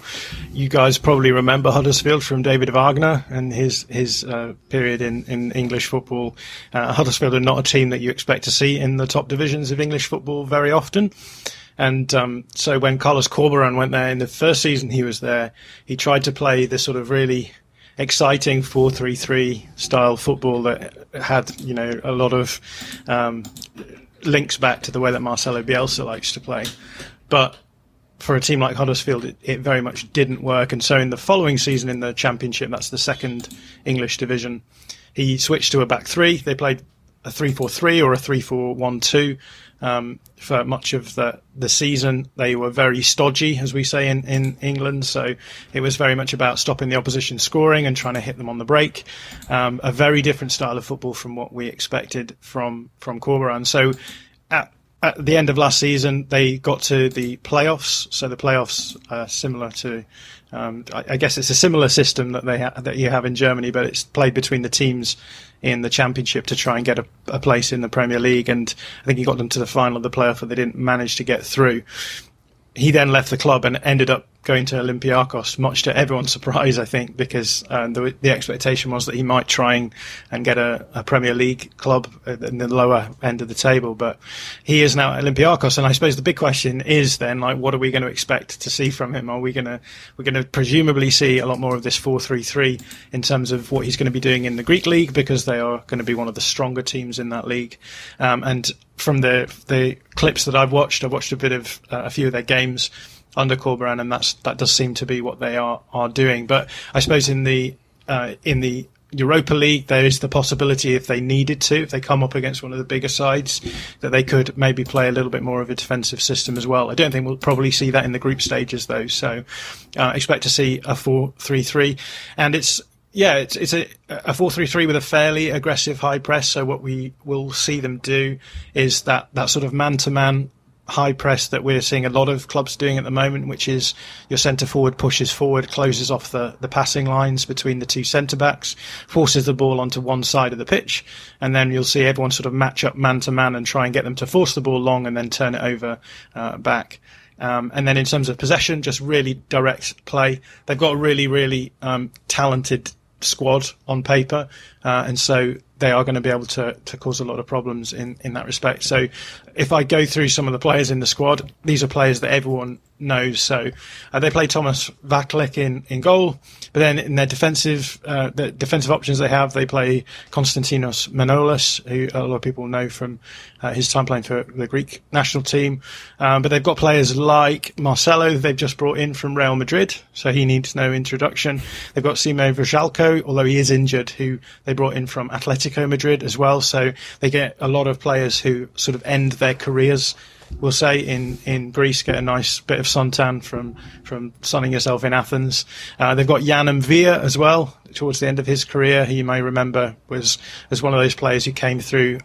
you guys probably remember Huddersfield from David Wagner and his his uh, period in, in English football. Uh, Huddersfield are not a team that you expect to see in the top divisions of English football very often. And um, so when Carlos Corberan went there in the first season he was there, he tried to play this sort of really exciting 4-3-3 style football that had, you know, a lot of um, links back to the way that Marcelo Bielsa likes to play. But for a team like Huddersfield, it, it, very much didn't work. And so in the following season in the Championship, that's the second English division, he switched to a back three. They played a 3-4-3 or a 3-4-1-2 um, for much of the, the season. They were very stodgy, as we say in, in England. So it was very much about stopping the opposition scoring and trying to hit them on the break. Um, a very different style of football from what we expected from from Corberan. So at at the end of last season, they got to the playoffs. So the playoffs are similar to, um, I, I, guess it's a similar system that they ha- that you have in Germany, but it's played between the teams in the championship to try and get a, a place in the Premier League. And I think he got them to the final of the playoff, but they didn't manage to get through. He then left the club and ended up going to Olympiacos, much to everyone's surprise, I think, because uh, the, the, expectation was that he might try and, and get a, a, Premier League club in the lower end of the table. But he is now at Olympiacos, and I suppose the big question is then, like, what are we going to expect to see from him? Are we going to we're going to presumably see a lot more of this four three three in terms of what he's going to be doing in the Greek league because they are going to be one of the stronger teams in that league, um, and from the the clips that I've watched, I've watched a bit of uh, a few of their games under Corberan, and that's that does seem to be what they are are doing. But I suppose in the uh, in the Europa League, there is the possibility if they needed to, if they come up against one of the bigger sides, that they could maybe play a little bit more of a defensive system as well. I don't think we'll probably see that in the group stages though. So uh, expect to see a four-three-three, and it's yeah, it's it's a a four three three with a fairly aggressive high press. So what we will see them do is that that sort of man to man high press that we're seeing a lot of clubs doing at the moment, which is your centre forward pushes forward, closes off the, the passing lines between the two centre backs, forces the ball onto one side of the pitch, and then you'll see everyone sort of match up man to man and try and get them to force the ball long and then turn it over uh, back. Um, and then in terms of possession, just really direct play. They've got a really, really um, talented squad on paper, uh, and so they are going to be able to, to cause a lot of problems in, in that respect. So, if I go through some of the players in the squad, these are players that everyone knows. So, uh, they play Thomas Vaclik in, in goal, but then in their defensive uh, the defensive options they have, they play Konstantinos Manolas, who a lot of people know from uh, his time playing for the Greek national team. Um, but they've got players like Marcelo, they've just brought in from Real Madrid, so he needs no introduction. They've got Šime Vrsaljko, although he is injured, who they brought in from Atletico Madrid as well. So they get a lot of players who sort of end their careers we'll say in, in Greece, get a nice bit of suntan from from sunning yourself in Athens. Uh, they've got Jan M'Vila as well. Towards the end of his career, he you may remember was as one of those players who came through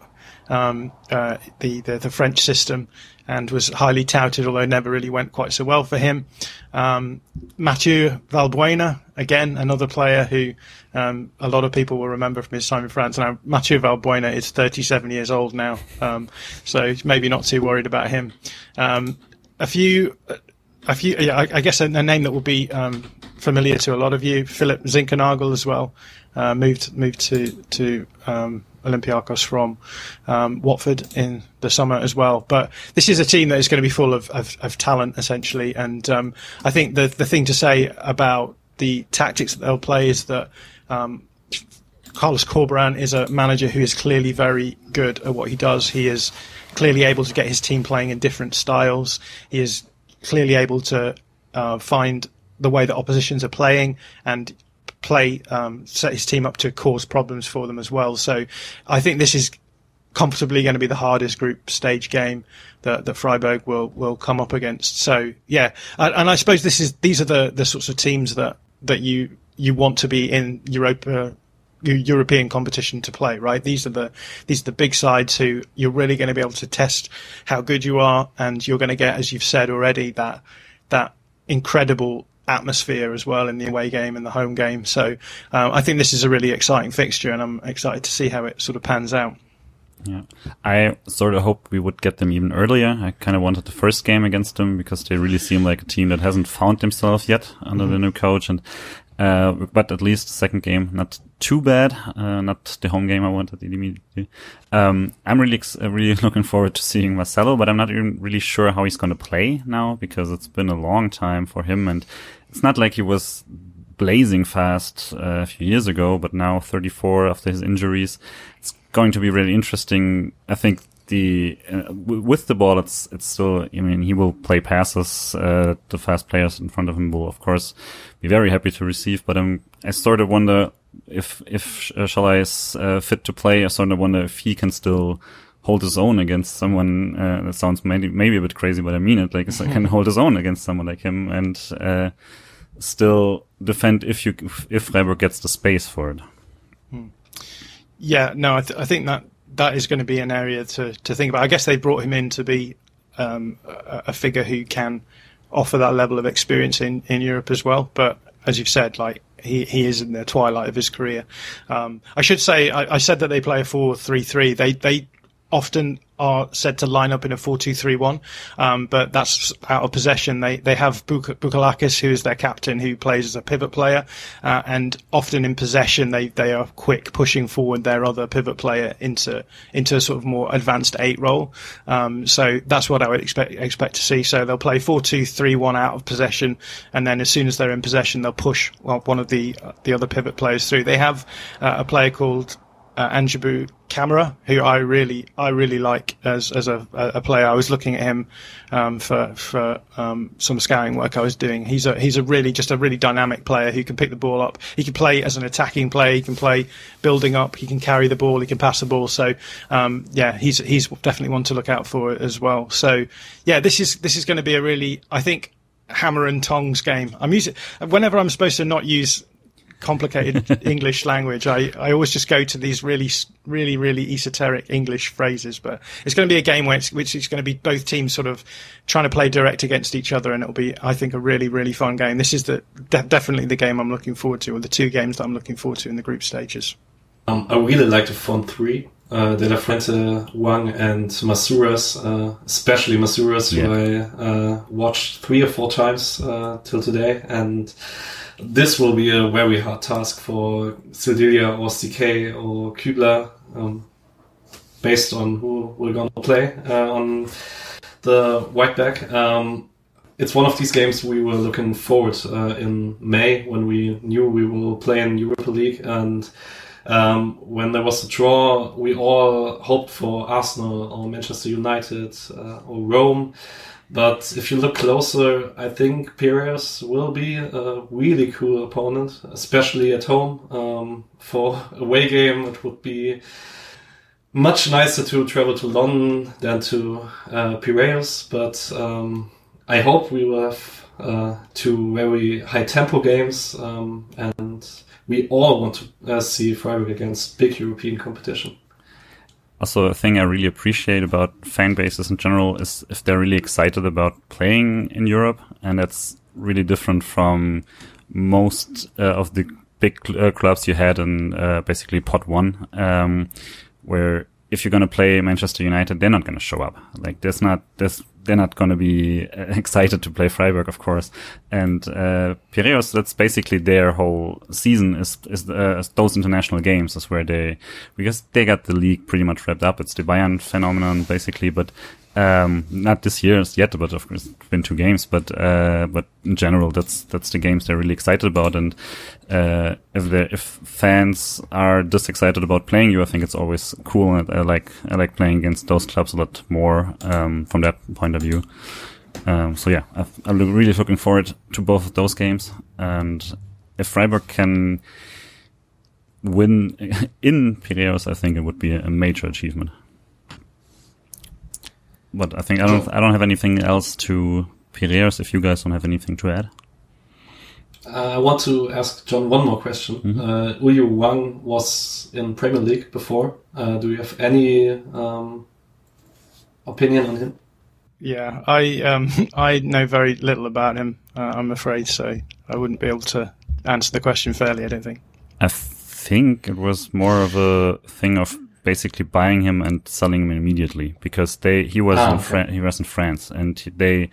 um, uh, the, the, the French system and was highly touted, although never really went quite so well for him. Um, Mathieu Valbuena, again, another player who um, a lot of people will remember from his time in France. Now, Mathieu Valbuena is 37 years old now, um, so maybe not too worried about him. Um, a few, a few, yeah, I, I guess a, a, name that will be um, familiar to a lot of you, Philip Zinckernagel as well, uh, moved moved to to um, Olympiacos from um, Watford in the summer as well. But this is a team that is going to be full of, of, of talent, essentially. And um, I think the the thing to say about the tactics that they'll play is that um, Carlos Corberan is a manager who is clearly very good at what he does. He is clearly able to get his team playing in different styles. He is clearly able to uh, find the way that oppositions are playing and play, um, set his team up to cause problems for them as well. So I think this is comfortably going to be the hardest group stage game that, that Freiburg will, will come up against. So yeah, and I suppose this is, these are the, the sorts of teams that, that you, you want to be in Europa European competition to play, right? These are the these are the big sides who you're really going to be able to test how good you are, and you're going to get, as you've said already, that that incredible atmosphere as well in the away game and the home game. So uh, I think this is a really exciting fixture, and I'm excited to see how it sort of pans out. Yeah, I sort of hope we would get them even earlier. I kind of wanted the first game against them because they really seem like a team that hasn't found themselves yet under mm-hmm. the new coach, and Uh, but at least second game, not too bad. Uh, not the home game I wanted immediately. Um, I'm really, uh, really looking forward to seeing Marcelo, but I'm not even really sure how he's going to play now because it's been a long time for him and it's not like he was blazing fast uh, a few years ago, but now 34 after his injuries. It's going to be really interesting. I think the uh, w- with the ball, it's it's still. I mean, he will play passes. Uh, the fast players in front of him will, of course, be very happy to receive. But um, I sort of wonder if if uh, Sallai is uh, fit to play. I sort of wonder if he can still hold his own against someone. Uh, that sounds maybe maybe a bit crazy, but I mean it. Like can hold his own against someone like him and uh, still defend if you if Freiburg gets the space for it. Yeah, no, I, th- I think that that is going to be an area to, to think about. I guess they brought him in to be um, a, a, figure who can offer that level of experience in, in Europe as well. But as you've said, like he, he is in the twilight of his career. Um, I should say, I, I, said that they play a 4-3-3. They, they often are said to line up in a 4-2-3-1, um, but that's out of possession. They they have Buk- Bouchalakis, who is their captain, who plays as a pivot player, uh, and often in possession they, they are quick pushing forward their other pivot player into into a sort of more advanced eight role. Um, so that's what I would expect expect to see. So they'll play 4-2-3-1 out of possession, and then as soon as they're in possession, they'll push well, one of the the other pivot players through. They have uh, a player called uh, Angebou Camara, who I really I really like as as a, a player. I was looking at him um, for for um, some scouting work I was doing. He's a he's a really just a really dynamic player who can pick the ball up. He can play as an attacking player. He can play building up. He can carry the ball. He can pass the ball. So um, yeah, he's he's definitely one to look out for as well. So yeah, this is this is going to be a really I think hammer and tongs game. I'm using whenever I'm supposed to not use complicated English language, I, I always just go to these really, really, really esoteric English phrases. But it's going to be a game where it's, which is going to be both teams sort of trying to play direct against each other, and it'll be, I think, a really, really fun game. This is the de- definitely the game I'm looking forward to, or the two games that I'm looking forward to in the group stages. Um, I really like the front three. Uh, De La Fuente, Hwang, and Masouras, uh, especially Masouras, yeah. who I uh, watched three or four times uh, till today, and this will be a very hard task for Sildillia or CK or Kübler, um, based on who we're going to play uh, on the white back. Um, it's one of these games we were looking forward uh, in May when we knew we will play in Europa League and. Um, when there was a draw, we all hoped for Arsenal or Manchester United uh, or Rome. But if you look closer, I think Piraeus will be a really cool opponent, especially at home. Um, for away game, it would be much nicer to travel to London than to uh, Piraeus. But um, I hope we will have uh, two very high tempo games, um, and we all want to uh, see Freiburg against big European competition also a thing I really appreciate about fan bases in general is if they're really excited about playing in Europe, and that's really different from most uh, of the big cl uh, clubs you had in uh, basically pot one, um, where if you're going to play Manchester United, they're not going to show up. Like there's not there's they're not going to be uh, excited to play Freiburg, of course. And uh, Piraeus, that's basically their whole season is is uh, those international games is where they because they got the league pretty much wrapped up. It's the Bayern phenomenon basically, but um, not this year yet, but of course it's been two games. But uh, but in general, that's that's the games they're really excited about. And uh, if if fans are this excited about playing you, I think it's always cool. And I like I like playing against those clubs a lot more um, from that point of view. Um, so yeah, i am really looking forward to both of those games. And if Freiburg can win in Piraeus, I think it would be a major achievement but I think I don't I don't have anything else to Piraeus. If you guys don't have anything to add. Uh, I want to ask John one more question. Mm-hmm. Uh, Ui-jo Hwang was in Premier League before. Uh, do you have any um, opinion on him? Yeah, I um, I know very little about him. Uh, I'm afraid, so I wouldn't be able to answer the question fairly. I don't think. I think it was more of a thing of basically buying him and selling him immediately because they he was ah, in okay. he was in France and they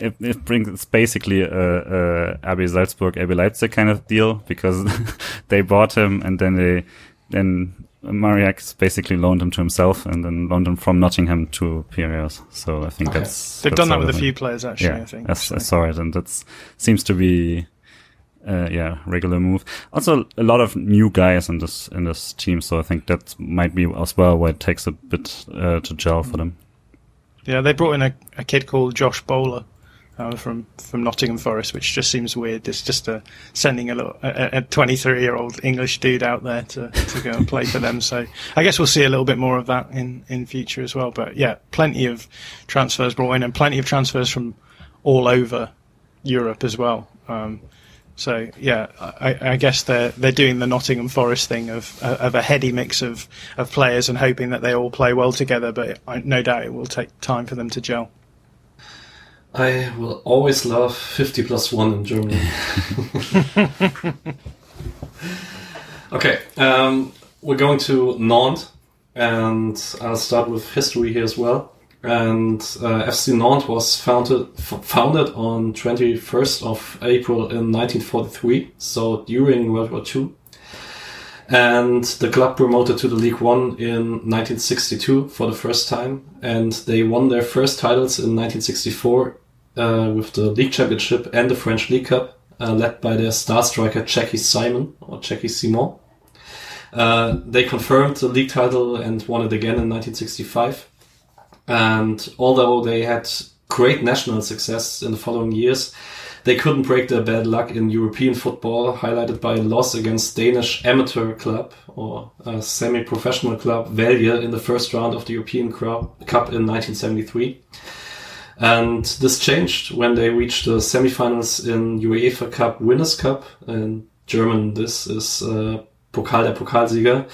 it, it brings it's basically a, a RB Salzburg, RB Leipzig kind of deal because they bought him and then they then Mariak basically loaned him to himself and then loaned him from Nottingham to Piraeus. So I think Okay. that's They've that's done that with a few players actually. yeah, I think. that's- I so. saw it, and that seems to be, uh, yeah, regular move. Also, a lot of new guys in this in this team, so I think that might be as well why it takes a bit uh, to gel for them. Yeah, they brought in a, a kid called Josh Bowler uh, from from Nottingham Forest, which just seems weird. It's just a, sending a little a 23 year old English dude out there to, to go and play for them. So I guess we'll see a little bit more of that in in future as well. But yeah, plenty of transfers brought in, and plenty of transfers from all over Europe as well. Um, so yeah, I, I guess they're they're doing the Nottingham Forest thing of of a heady mix of, of players and hoping that they all play well together. But I, no doubt it will take time for them to gel. I will always love 50 plus 1 in Germany. okay, um, we're going to Nantes, and I'll start with history here as well. And uh, FC Nantes was founded founded on 21st of April in 1943, so during World War II. And the club promoted to the League One in 1962 for the first time, and they won their first titles in 1964 uh, with the League Championship and the French League Cup, uh, led by their star striker Jackie Simon or Jackie Simon. Uh, they confirmed the league title and won it again in 1965. And although they had great national success in the following years, they couldn't break their bad luck in European football, highlighted by a loss against Danish amateur club or a semi-professional club Vejle in the first round of the European Cup in 1973. And this changed when they reached the semifinals in UEFA Cup Winners' Cup. In German, this is uh, Pokal der Pokalsieger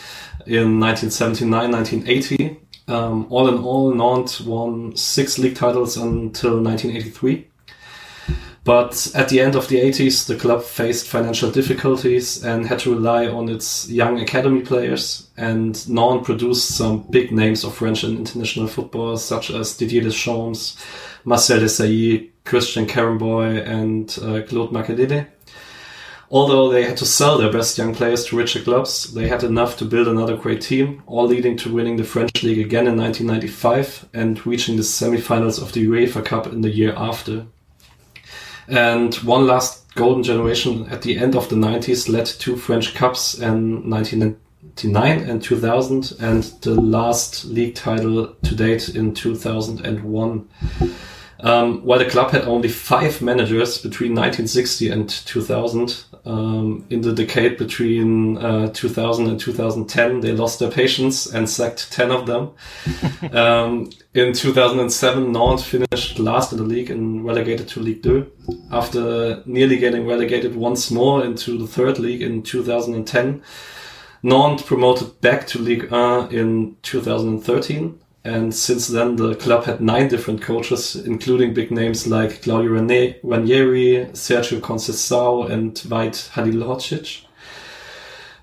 in 1979-1980. Um, all in all, Nantes won six league titles until 1983. But at the end of the 80s, the club faced financial difficulties and had to rely on its young academy players. And Nantes produced some big names of French and international football, such as Didier Deschamps, Marcel Desailly, Christian Karembeu, and uh, Claude Makelele. Although they had to sell their best young players to richer clubs, they had enough to build another great team, all leading to winning the French league again in 1995 and reaching the semifinals of the UEFA Cup in the year after. And one last golden generation at the end of the 90s led two French Cups in 1999 and 2000, and the last league title to date in 2001. Um, while the club had only five managers between 1960 and 2000, um, in the decade between uh, 2000 and 2010, they lost their patience and sacked 10 of them. um, in 2007, Nantes finished last in the league and relegated to Ligue 2 after nearly getting relegated once more into the third league in 2010. Nantes promoted back to Ligue 1 in 2013. And since then, the club had nine different coaches, including big names like Claudio Ranieri, Sergio Conceição, and Vahid Halilhodzic.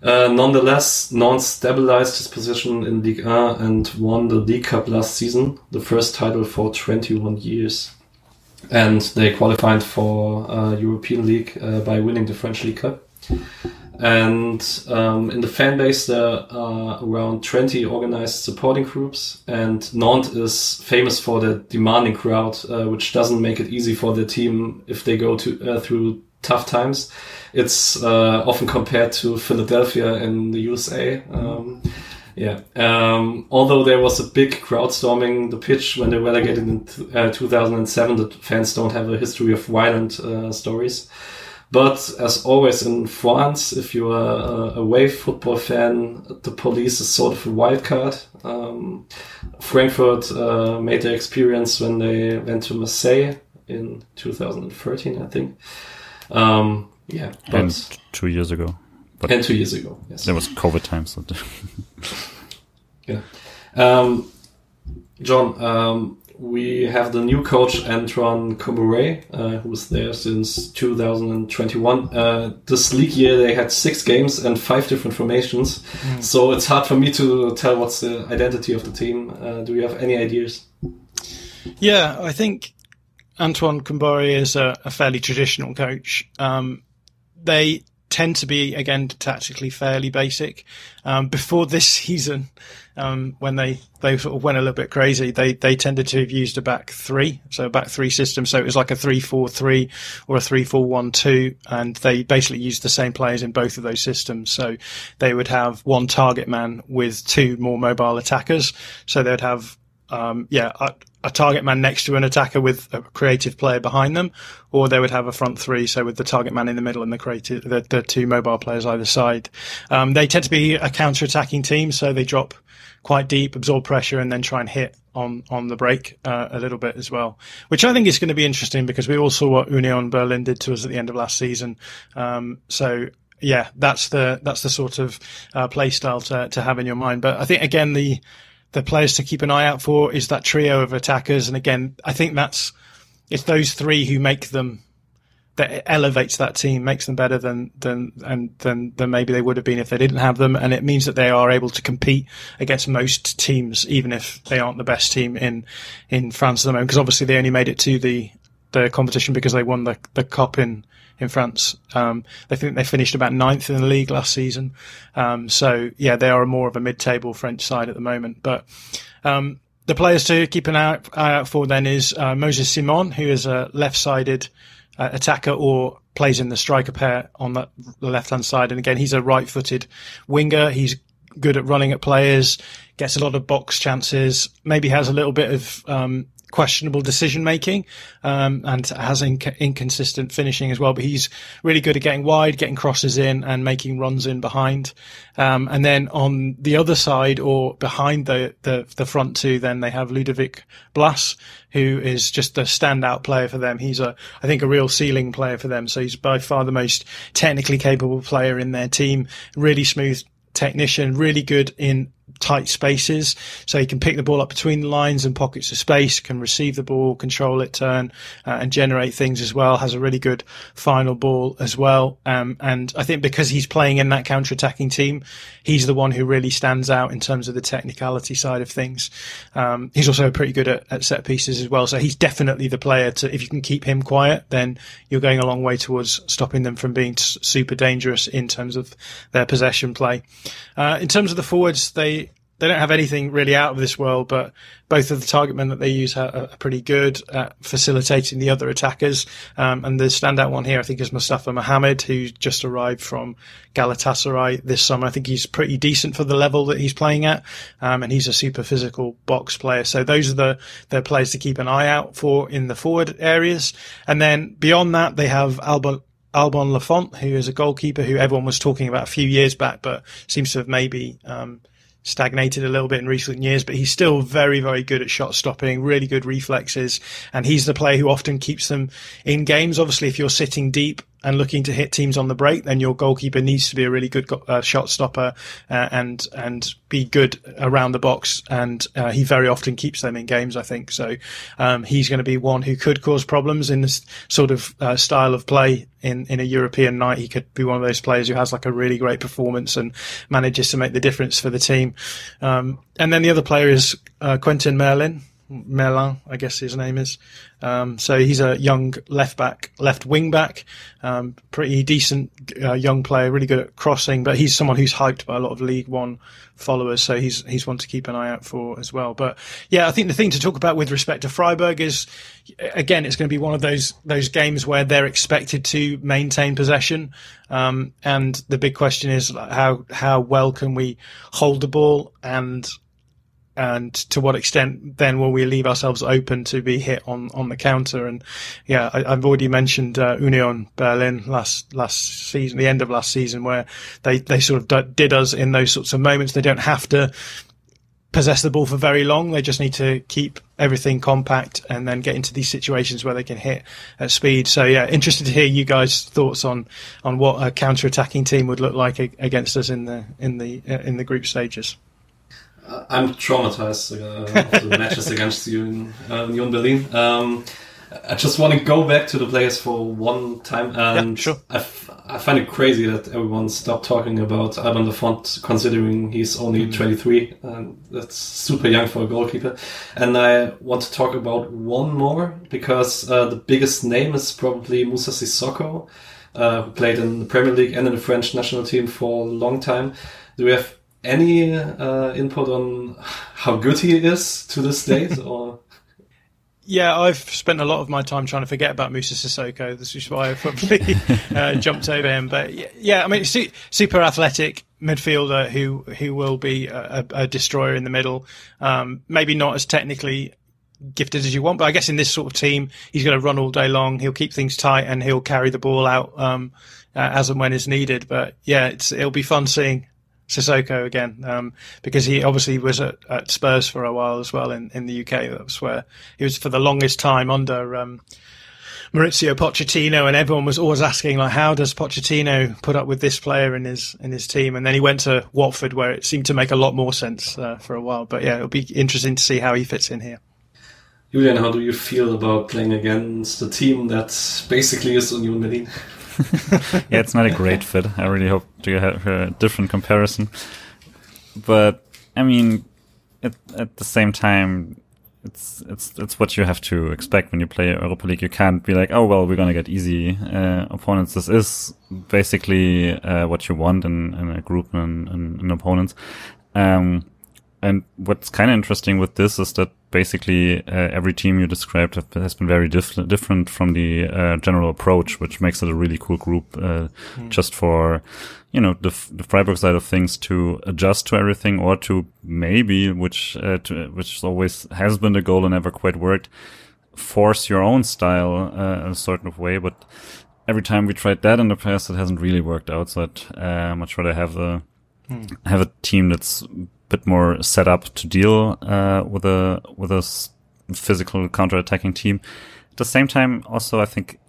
Uh, nonetheless, Nantes stabilized his position in Ligue 1 and won the League Cup last season, the first title for 21 years. And they qualified for uh, European League uh, by winning the French League Cup. And um, in the fan base, there are around 20 organized supporting groups. And Nantes is famous for the demanding crowd, uh, which doesn't make it easy for the team if they go to uh, through tough times. It's uh, often compared to Philadelphia in the USA. Um, yeah. Um, although there was a big crowd storming the pitch when they relegated in uh, 2007, the fans don't have a history of violent uh, stories. But as always in France, if you're a, wave football fan, the police is sort of a wild card. Um, Frankfurt uh, made their experience when they went to Marseille in 2013, I think. Um, yeah, but and two years ago. But and two years ago, yes. there was COVID time, so Yeah. Um, John, um, we have the new coach Antoine Kombouaré, uh, who was there since 2021. Uh, this league year, they had six games and five different formations. So it's hard for me to tell what's the identity of the team. Uh, do you have any ideas? Yeah, I think Antoine Kombouaré is a, a fairly traditional coach. Um, they tend to be again tactically fairly basic. Um, before this season, um, when they they sort of went a little bit crazy, they they tended to have used a back three, so a back three system. So it was like a three four three or a three four one two, and they basically used the same players in both of those systems. So they would have one target man with two more mobile attackers. So they'd have um, yeah, a, target man next to an attacker with a creative player behind them, or they would have a front three, so with the target man in the middle and the creative, the, the two mobile players either side. Um, they tend to be a counter-attacking team, so they drop quite deep, absorb pressure, and then try and hit on on the break uh, a little bit as well, which I think is going to be interesting because we all saw what Union Berlin did to us at the end of last season. Um, so yeah, that's the that's the sort of uh, play style to to have in your mind. But I think again the the players to keep an eye out for is that trio of attackers. And again, I think that's it's those three who make them that elevates that team, makes them better than than and than than maybe they would have been if they didn't have them, and it means that they are able to compete against most teams, even if they aren't the best team in in France at the moment. Because obviously they only made it to the the competition because they won the the cup in in France. Um, they think they finished about ninth in the league last season. Um, so yeah, they are more of a mid-table French side at the moment. But um, the players to keep an eye out for then is uh, Moses Simon, who is a left-sided uh, attacker or plays in the striker pair on the, left-hand side. And again, he's a right-footed winger. He's good at running at players, gets a lot of box chances, maybe has a little bit of um, questionable decision making um, and has inc- inconsistent finishing as well. But he's really good at getting wide, getting crosses in, and making runs in behind. Um, and then on the other side or behind the, the, the front two, then they have Ludovic Blas, who is just a standout player for them. He's a, I think, a real ceiling player for them. So he's by far the most technically capable player in their team. Really smooth technician, really good in tight spaces. So he can pick the ball up between the lines and pockets of space, can receive the ball, control it, turn, uh, and generate things as well. Has a really good final ball as well. Um, and I think because he's playing in that counter-attacking team, he's the one who really stands out in terms of the technicality side of things. Um, he's also pretty good at, at, set pieces as well. So he's definitely the player to, if you can keep him quiet, then you're going a long way towards stopping them from being super dangerous in terms of their possession play. Uh, in terms of the forwards, they they don't have anything really out of this world, but both of the target men that they use are, are pretty good at facilitating the other attackers. Um, and the standout one here, I think, is Mustafa Mohamed, who just arrived from Galatasaray this summer. I think he's pretty decent for the level that he's playing at, um, and he's a super physical box player. So those are the the players to keep an eye out for in the forward areas. And then beyond that, they have Alban. Alban Lafont, who is a goalkeeper who everyone was talking about a few years back, but seems to have maybe um, stagnated a little bit in recent years, but he's still very, very good at shot stopping, really good reflexes, and he's the player who often keeps them in games. Obviously, if you're sitting deep and looking to hit teams on the break, then your goalkeeper needs to be a really good uh, shot stopper uh, and and be good around the box. And uh, he very often keeps them in games. I think so. Um, he's going to be one who could cause problems in this sort of uh, style of play in in a European night. He could be one of those players who has like a really great performance and manages to make the difference for the team. Um, and then the other player is uh, Quentin Merlin. Merlin, I guess his name is. Um, so he's a young left back, left wing back, um, pretty decent uh, young player, really good at crossing. But he's someone who's hyped by a lot of League One followers, so he's he's one to keep an eye out for as well. But yeah, I think the thing to talk about with respect to Freiburg is, again, it's going to be one of those those games where they're expected to maintain possession, um, and the big question is how how well can we hold the ball and and to what extent then will we leave ourselves open to be hit on, on the counter? And yeah, I, have already mentioned uh, Union Berlin last last season, the end of last season, where they they sort of did us in those sorts of moments. They don't have to possess the ball for very long. They just need to keep everything compact and then get into these situations where they can hit at speed. So yeah, interested to hear you guys' thoughts on on what a counter attacking team would look like against us in the in the in the group stages. I'm traumatized uh, of the matches against Union, uh, Union Berlin. Um, I just want to go back to the players for one time, and yeah, sure. I, f- I find it crazy that everyone stopped talking about Alban Lafont, considering he's only mm. 23, and that's super young for a goalkeeper. And I want to talk about one more because uh, the biggest name is probably Moussa Sissoko, uh, who played in the Premier League and in the French national team for a long time. Do we have any uh, input on how good he is to this date, or? Yeah, I've spent a lot of my time trying to forget about Moussa Sissoko. This is why I probably uh, jumped over him. But yeah, I mean, super athletic midfielder who who will be a, a destroyer in the middle. Um, maybe not as technically gifted as you want, but I guess in this sort of team, he's going to run all day long. He'll keep things tight and he'll carry the ball out um, uh, as and when is needed. But yeah, it'll be fun seeing Sissoko again, um, because he obviously was at, at, Spurs for a while as well in, in the UK. That was where he was for the longest time under um, Mauricio Pochettino, and everyone was always asking like, how does Pochettino put up with this player in his in his team? And then he went to Watford, where it seemed to make a lot more sense uh, for a while. But yeah, it'll be interesting to see how he fits in here. Julian, how do you feel about playing against a team that basically is Union Berlin? yeah, it's not a great fit. I really hope to have a different comparison. But I mean, it, at the same time, it's it's it's what you have to expect when you play Europa League. You can't be like, oh well, we're gonna get easy uh, opponents. This is basically uh, what you want in, in a group and in, in, opponents. Um, and what's kind of interesting with this is that basically uh, every team you described has been very diff- different from the uh, general approach, which makes it a really cool group. Uh, mm. Just for you know the, the Freiburg side of things to adjust to everything, or to maybe, which uh, to, which always has been the goal and never quite worked, force your own style uh, a certain way. But every time we tried that in the past, it hasn't really worked out. So I'd uh, much rather have a mm. have a team that's bit more set up to deal uh, with a with a physical counter-attacking team. At the same time, also I think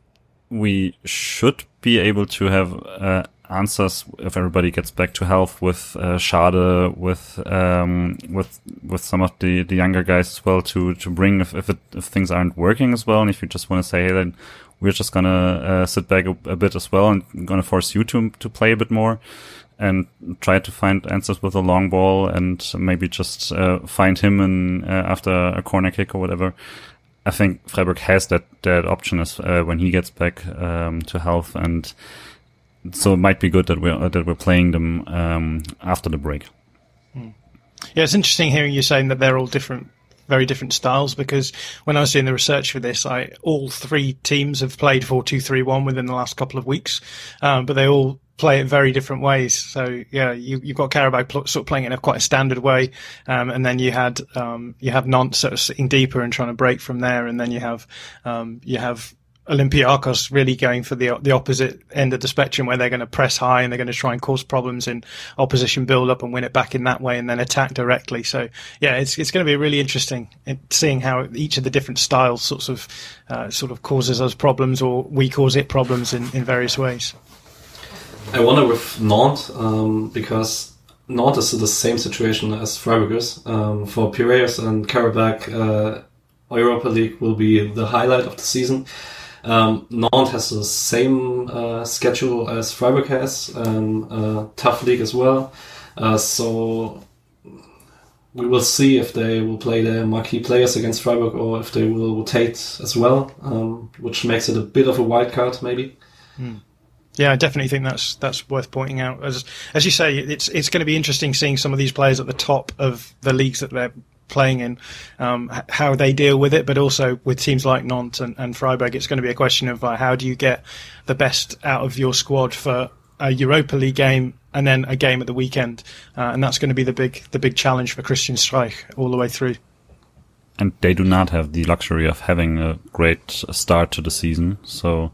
we should be able to have uh, answers if everybody gets back to health with uh, Schade, with um, with with some of the, the younger guys as well to to bring if if, it, if things aren't working as well, and if you just want to say, hey, then we're just gonna uh, sit back a, a, bit as well and gonna force you to to play a bit more and try to find answers with a long ball and maybe just uh, find him in, uh, after a corner kick or whatever. I think Freiburg has that that option as uh, when he gets back um, to health, and so it might be good that we're that we're playing them um, after the break. Hmm. Yeah, it's interesting hearing you saying that they're all different very different styles because when I was doing the research for this, I all three teams have played four two three one within the last couple of weeks, um, but they all play it very different ways. So yeah, you, you've got Karabakh pl- sort of playing it in a quite a standard way, um, and then you had um, you have Nantes sort of sitting deeper and trying to break from there, and then you have um, you have Olympiacos really going for the the opposite end of the spectrum, where they're going to press high and they're going to try and cause problems in opposition build up and win it back in that way, and then attack directly. So yeah, it's it's going to be really interesting seeing how each of the different styles sorts of uh, sort of causes us problems, or we cause it problems in, in various ways. I wonder with Nantes um, because Nantes is in the same situation as Freiburg is. Um, for Piraeus and Karabakh, uh, Europa League will be the highlight of the season. Um, Nantes has the same uh, schedule as Freiburg has, and uh, tough league as well. Uh, so we will see if they will play their marquee players against Freiburg or if they will rotate as well, um, which makes it a bit of a wild card maybe. Mm. Yeah, I definitely think that's that's worth pointing out. As as you say, it's it's going to be interesting seeing some of these players at the top of the leagues that they're playing in, um, how they deal with it, but also with teams like Nantes and, and Freiburg, it's going to be a question of uh, how do you get the best out of your squad for a Europa League game and then a game at the weekend, uh, and that's going to be the big the big challenge for Christian Streich all the way through. And they do not have the luxury of having a great start to the season, so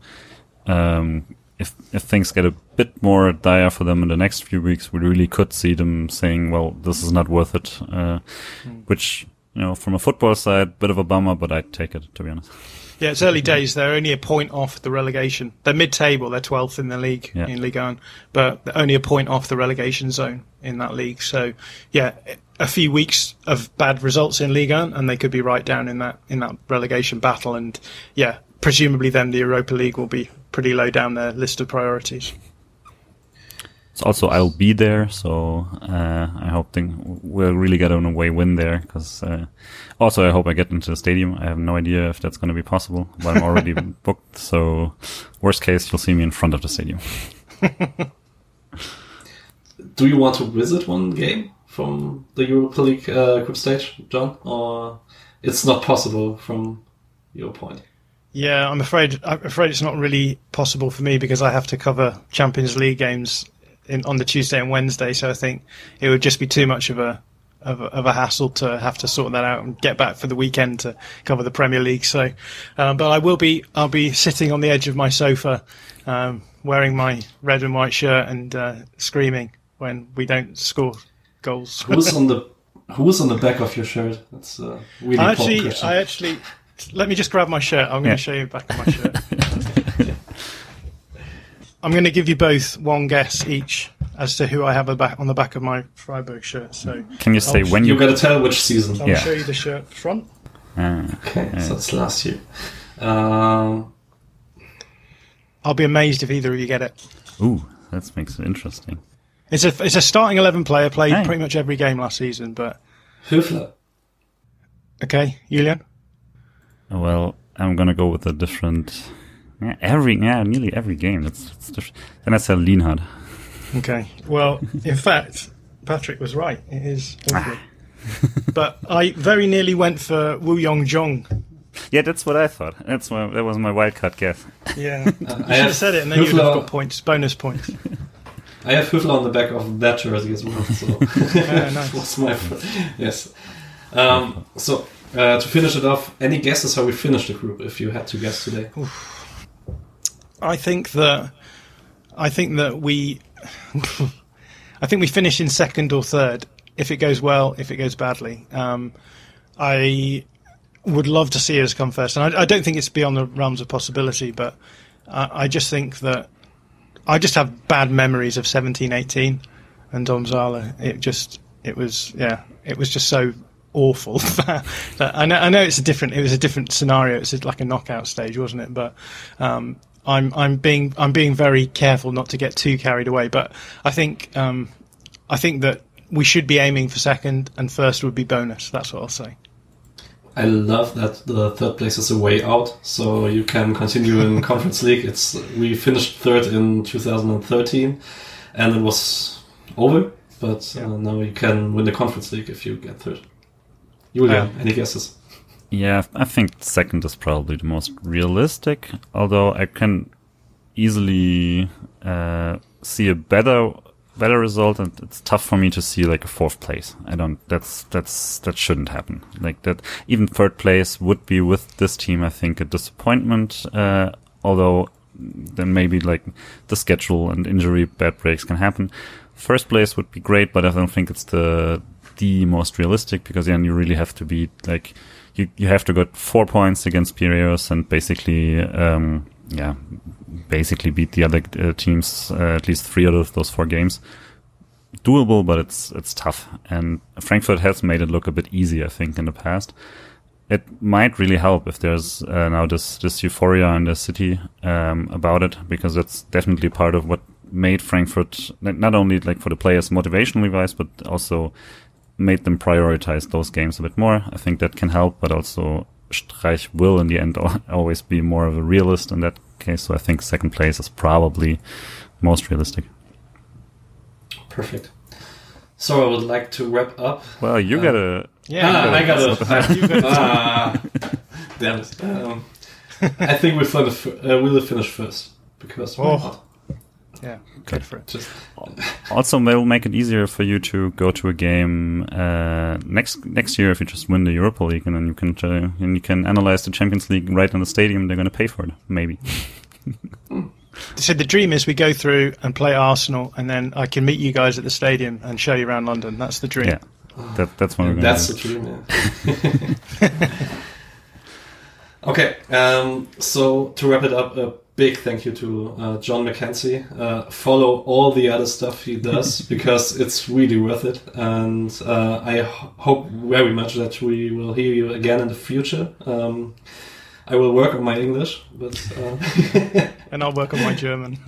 um, if if things get a bit more dire for them in the next few weeks, we really could see them saying, "Well, this is not worth it," uh, mm. which you know, from a football side, bit of a bummer, but I'd take it to be honest. Yeah, it's early days. They're only a point off the relegation. They're mid-table. They're 12th in the league yeah. in Ligue 1, but they're only a point off the relegation zone in that league. So, yeah, a few weeks of bad results in Liga, and they could be right down in that in that relegation battle. And yeah, presumably then the Europa League will be pretty low down their list of priorities. So also, I'll be there, so uh, I hope they, we'll really get an away win there. Because uh, also, I hope I get into the stadium. I have no idea if that's going to be possible, but I'm already booked. So, worst case, you'll see me in front of the stadium. Do you want to visit one game from the Europa League uh, group stage, John, or it's not possible from your point? Yeah, I'm afraid. I'm afraid it's not really possible for me because I have to cover Champions League games in, on the Tuesday and Wednesday. So I think it would just be too much of a, of a of a hassle to have to sort that out and get back for the weekend to cover the Premier League. So, um, but I will be. I'll be sitting on the edge of my sofa, um, wearing my red and white shirt and uh, screaming when we don't score goals. Who's on the Who's on the back of your shirt? That's a really I actually, question. I actually. Let me just grab my shirt. I'm going Yeah. to show you the back of my shirt. I'm going to give you both one guess each as to who I have a back on the back of my Freiburg shirt. So Can you say I'll- when you you? gotta tell which season. I'll Yeah. show you the shirt front. Ah, Okay, so it's last year. Um, I'll be amazed if either of you get it. ooh, that makes it interesting. It's a it's a starting eleven player played Hey. pretty much every game last season. But Höfler. okay, Julian. Well, I'm gonna go with a different. Yeah, every yeah, nearly every game. That's, that's different. Then I said Lienhart. Okay. Well, in fact, Patrick was right. It is. But I very nearly went for Woo-yeong Jeong. Yeah, that's what I thought. That's my that was my wildcard guess. Yeah, I you should have have said it, and then you'd have got points, bonus points. I have Höfler on the back of that jersey as well. So Yeah, nice. was my yes. Um, so uh, to finish it off, any guesses how we finish the group? If you had to guess today, I think that I think that we I think we finish in second or third if it goes well, if it goes badly. Um, I would love to see us come first, and I, I don't think it's beyond the realms of possibility. But I, just think that I just have bad memories of seventeen, eighteen, and Domžale. It just it was yeah, it was just so awful. that, I know I know it's a different it was a different scenario. It's like a knockout stage, wasn't it? But um, I'm I'm being I'm being very careful not to get too carried away. But I think um, I think that we should be aiming for second, and first would be bonus. That's what I'll say. I love that the third place is a way out, so you can continue in Conference League. It's we finished third in 2013, and it was over. But uh, now you can win the Conference League if you get third. Julia, Yeah. any guesses? Yeah, I think second is probably the most realistic. Although I can easily uh, see a better better result, and it's tough for me to see like a fourth place. I don't. That's that's that shouldn't happen. Like that, even third place would be with this team. I think a disappointment. Uh, although then maybe like the schedule and injury bad breaks can happen. First place would be great, but I don't think it's the the most realistic because then you really have to be like you you have to get four points against Piraeus and basically um yeah basically beat the other uh, teams uh, at least three out of those four games. Doable but it's it's tough. And Frankfurt has made it look a bit easy I think in the past. It might really help if there's uh, now this this euphoria in the city um, about it because that's definitely part of what made Frankfurt not only like for the players motivationally wise but also made them prioritize those games a bit more. I think that can help, but also Streich will in the end always be more of a realist in that case. So I think second place is probably most realistic. Perfect. So I would like to wrap up. Well, you Uh, gotta. ah, I got You got ah, damn it. Um, I think we'll, fin- uh, we'll finish first because why Oh. Not? Yeah, go for it. Just Also, they will make it easier for you to go to a game uh, next next year if you just win the Europa League, and then you can uh, and you can analyze the Champions League right in the stadium. They're going to pay for it, maybe. So the dream is we go through and play Arsenal, and then I can meet you guys at the stadium and show you around London. That's the dream. Yeah, that that's what we're going That's to the dream, yeah. okay, um, so to wrap it up, a big thank you to uh, John McKenzie. Uh, follow all the other stuff he does because it's really worth it. And uh, I h- hope very much that we will hear you again in the future. Um, I will work on my English, but uh, And I'll work on my German.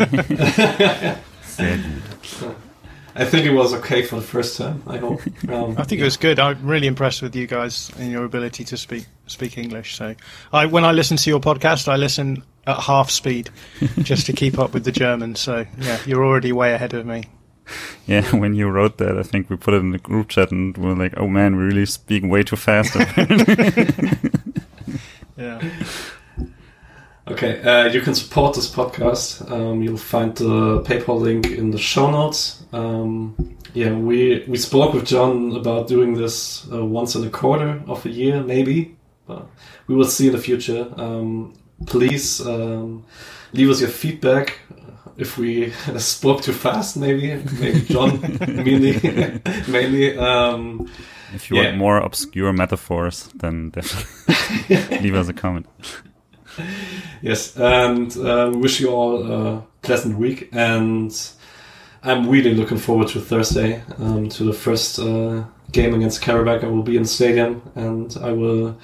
I think it was okay for the first time. I hope. Um, I think it was good. I'm really impressed with you guys and your ability to speak speak English. So, I when I listen to your podcast, I listen at half speed just to keep up with the Germans. So, yeah, you're already way ahead of me. Yeah, when you wrote that, I think we put it in the group chat and we are like, oh man, we're really speak way too fast. Yeah. Okay, uh, you can support this podcast. Um, you'll find the PayPal link in the show notes. Um, yeah, we we spoke with John about doing this uh, once in a quarter of a year, maybe. But we will see in the future. Um, please um, leave us your feedback. If we spoke too fast, maybe maybe John mainly mainly. Um, if you Yeah. want more obscure metaphors, then definitely leave us a comment. Yes, and uh, wish you all a pleasant week. And I'm really looking forward to Thursday, um, to the first uh, game against Karabakh. I will be in the stadium, and I will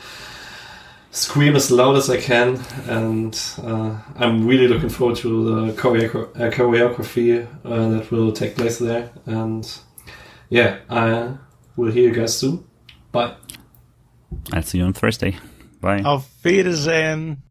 scream as loud as I can. And uh, I'm really looking forward to the choreo- uh, choreography uh, that will take place there. And yeah, I will hear you guys soon. Bye. I'll see you on Thursday. Bye. Auf Wiedersehen.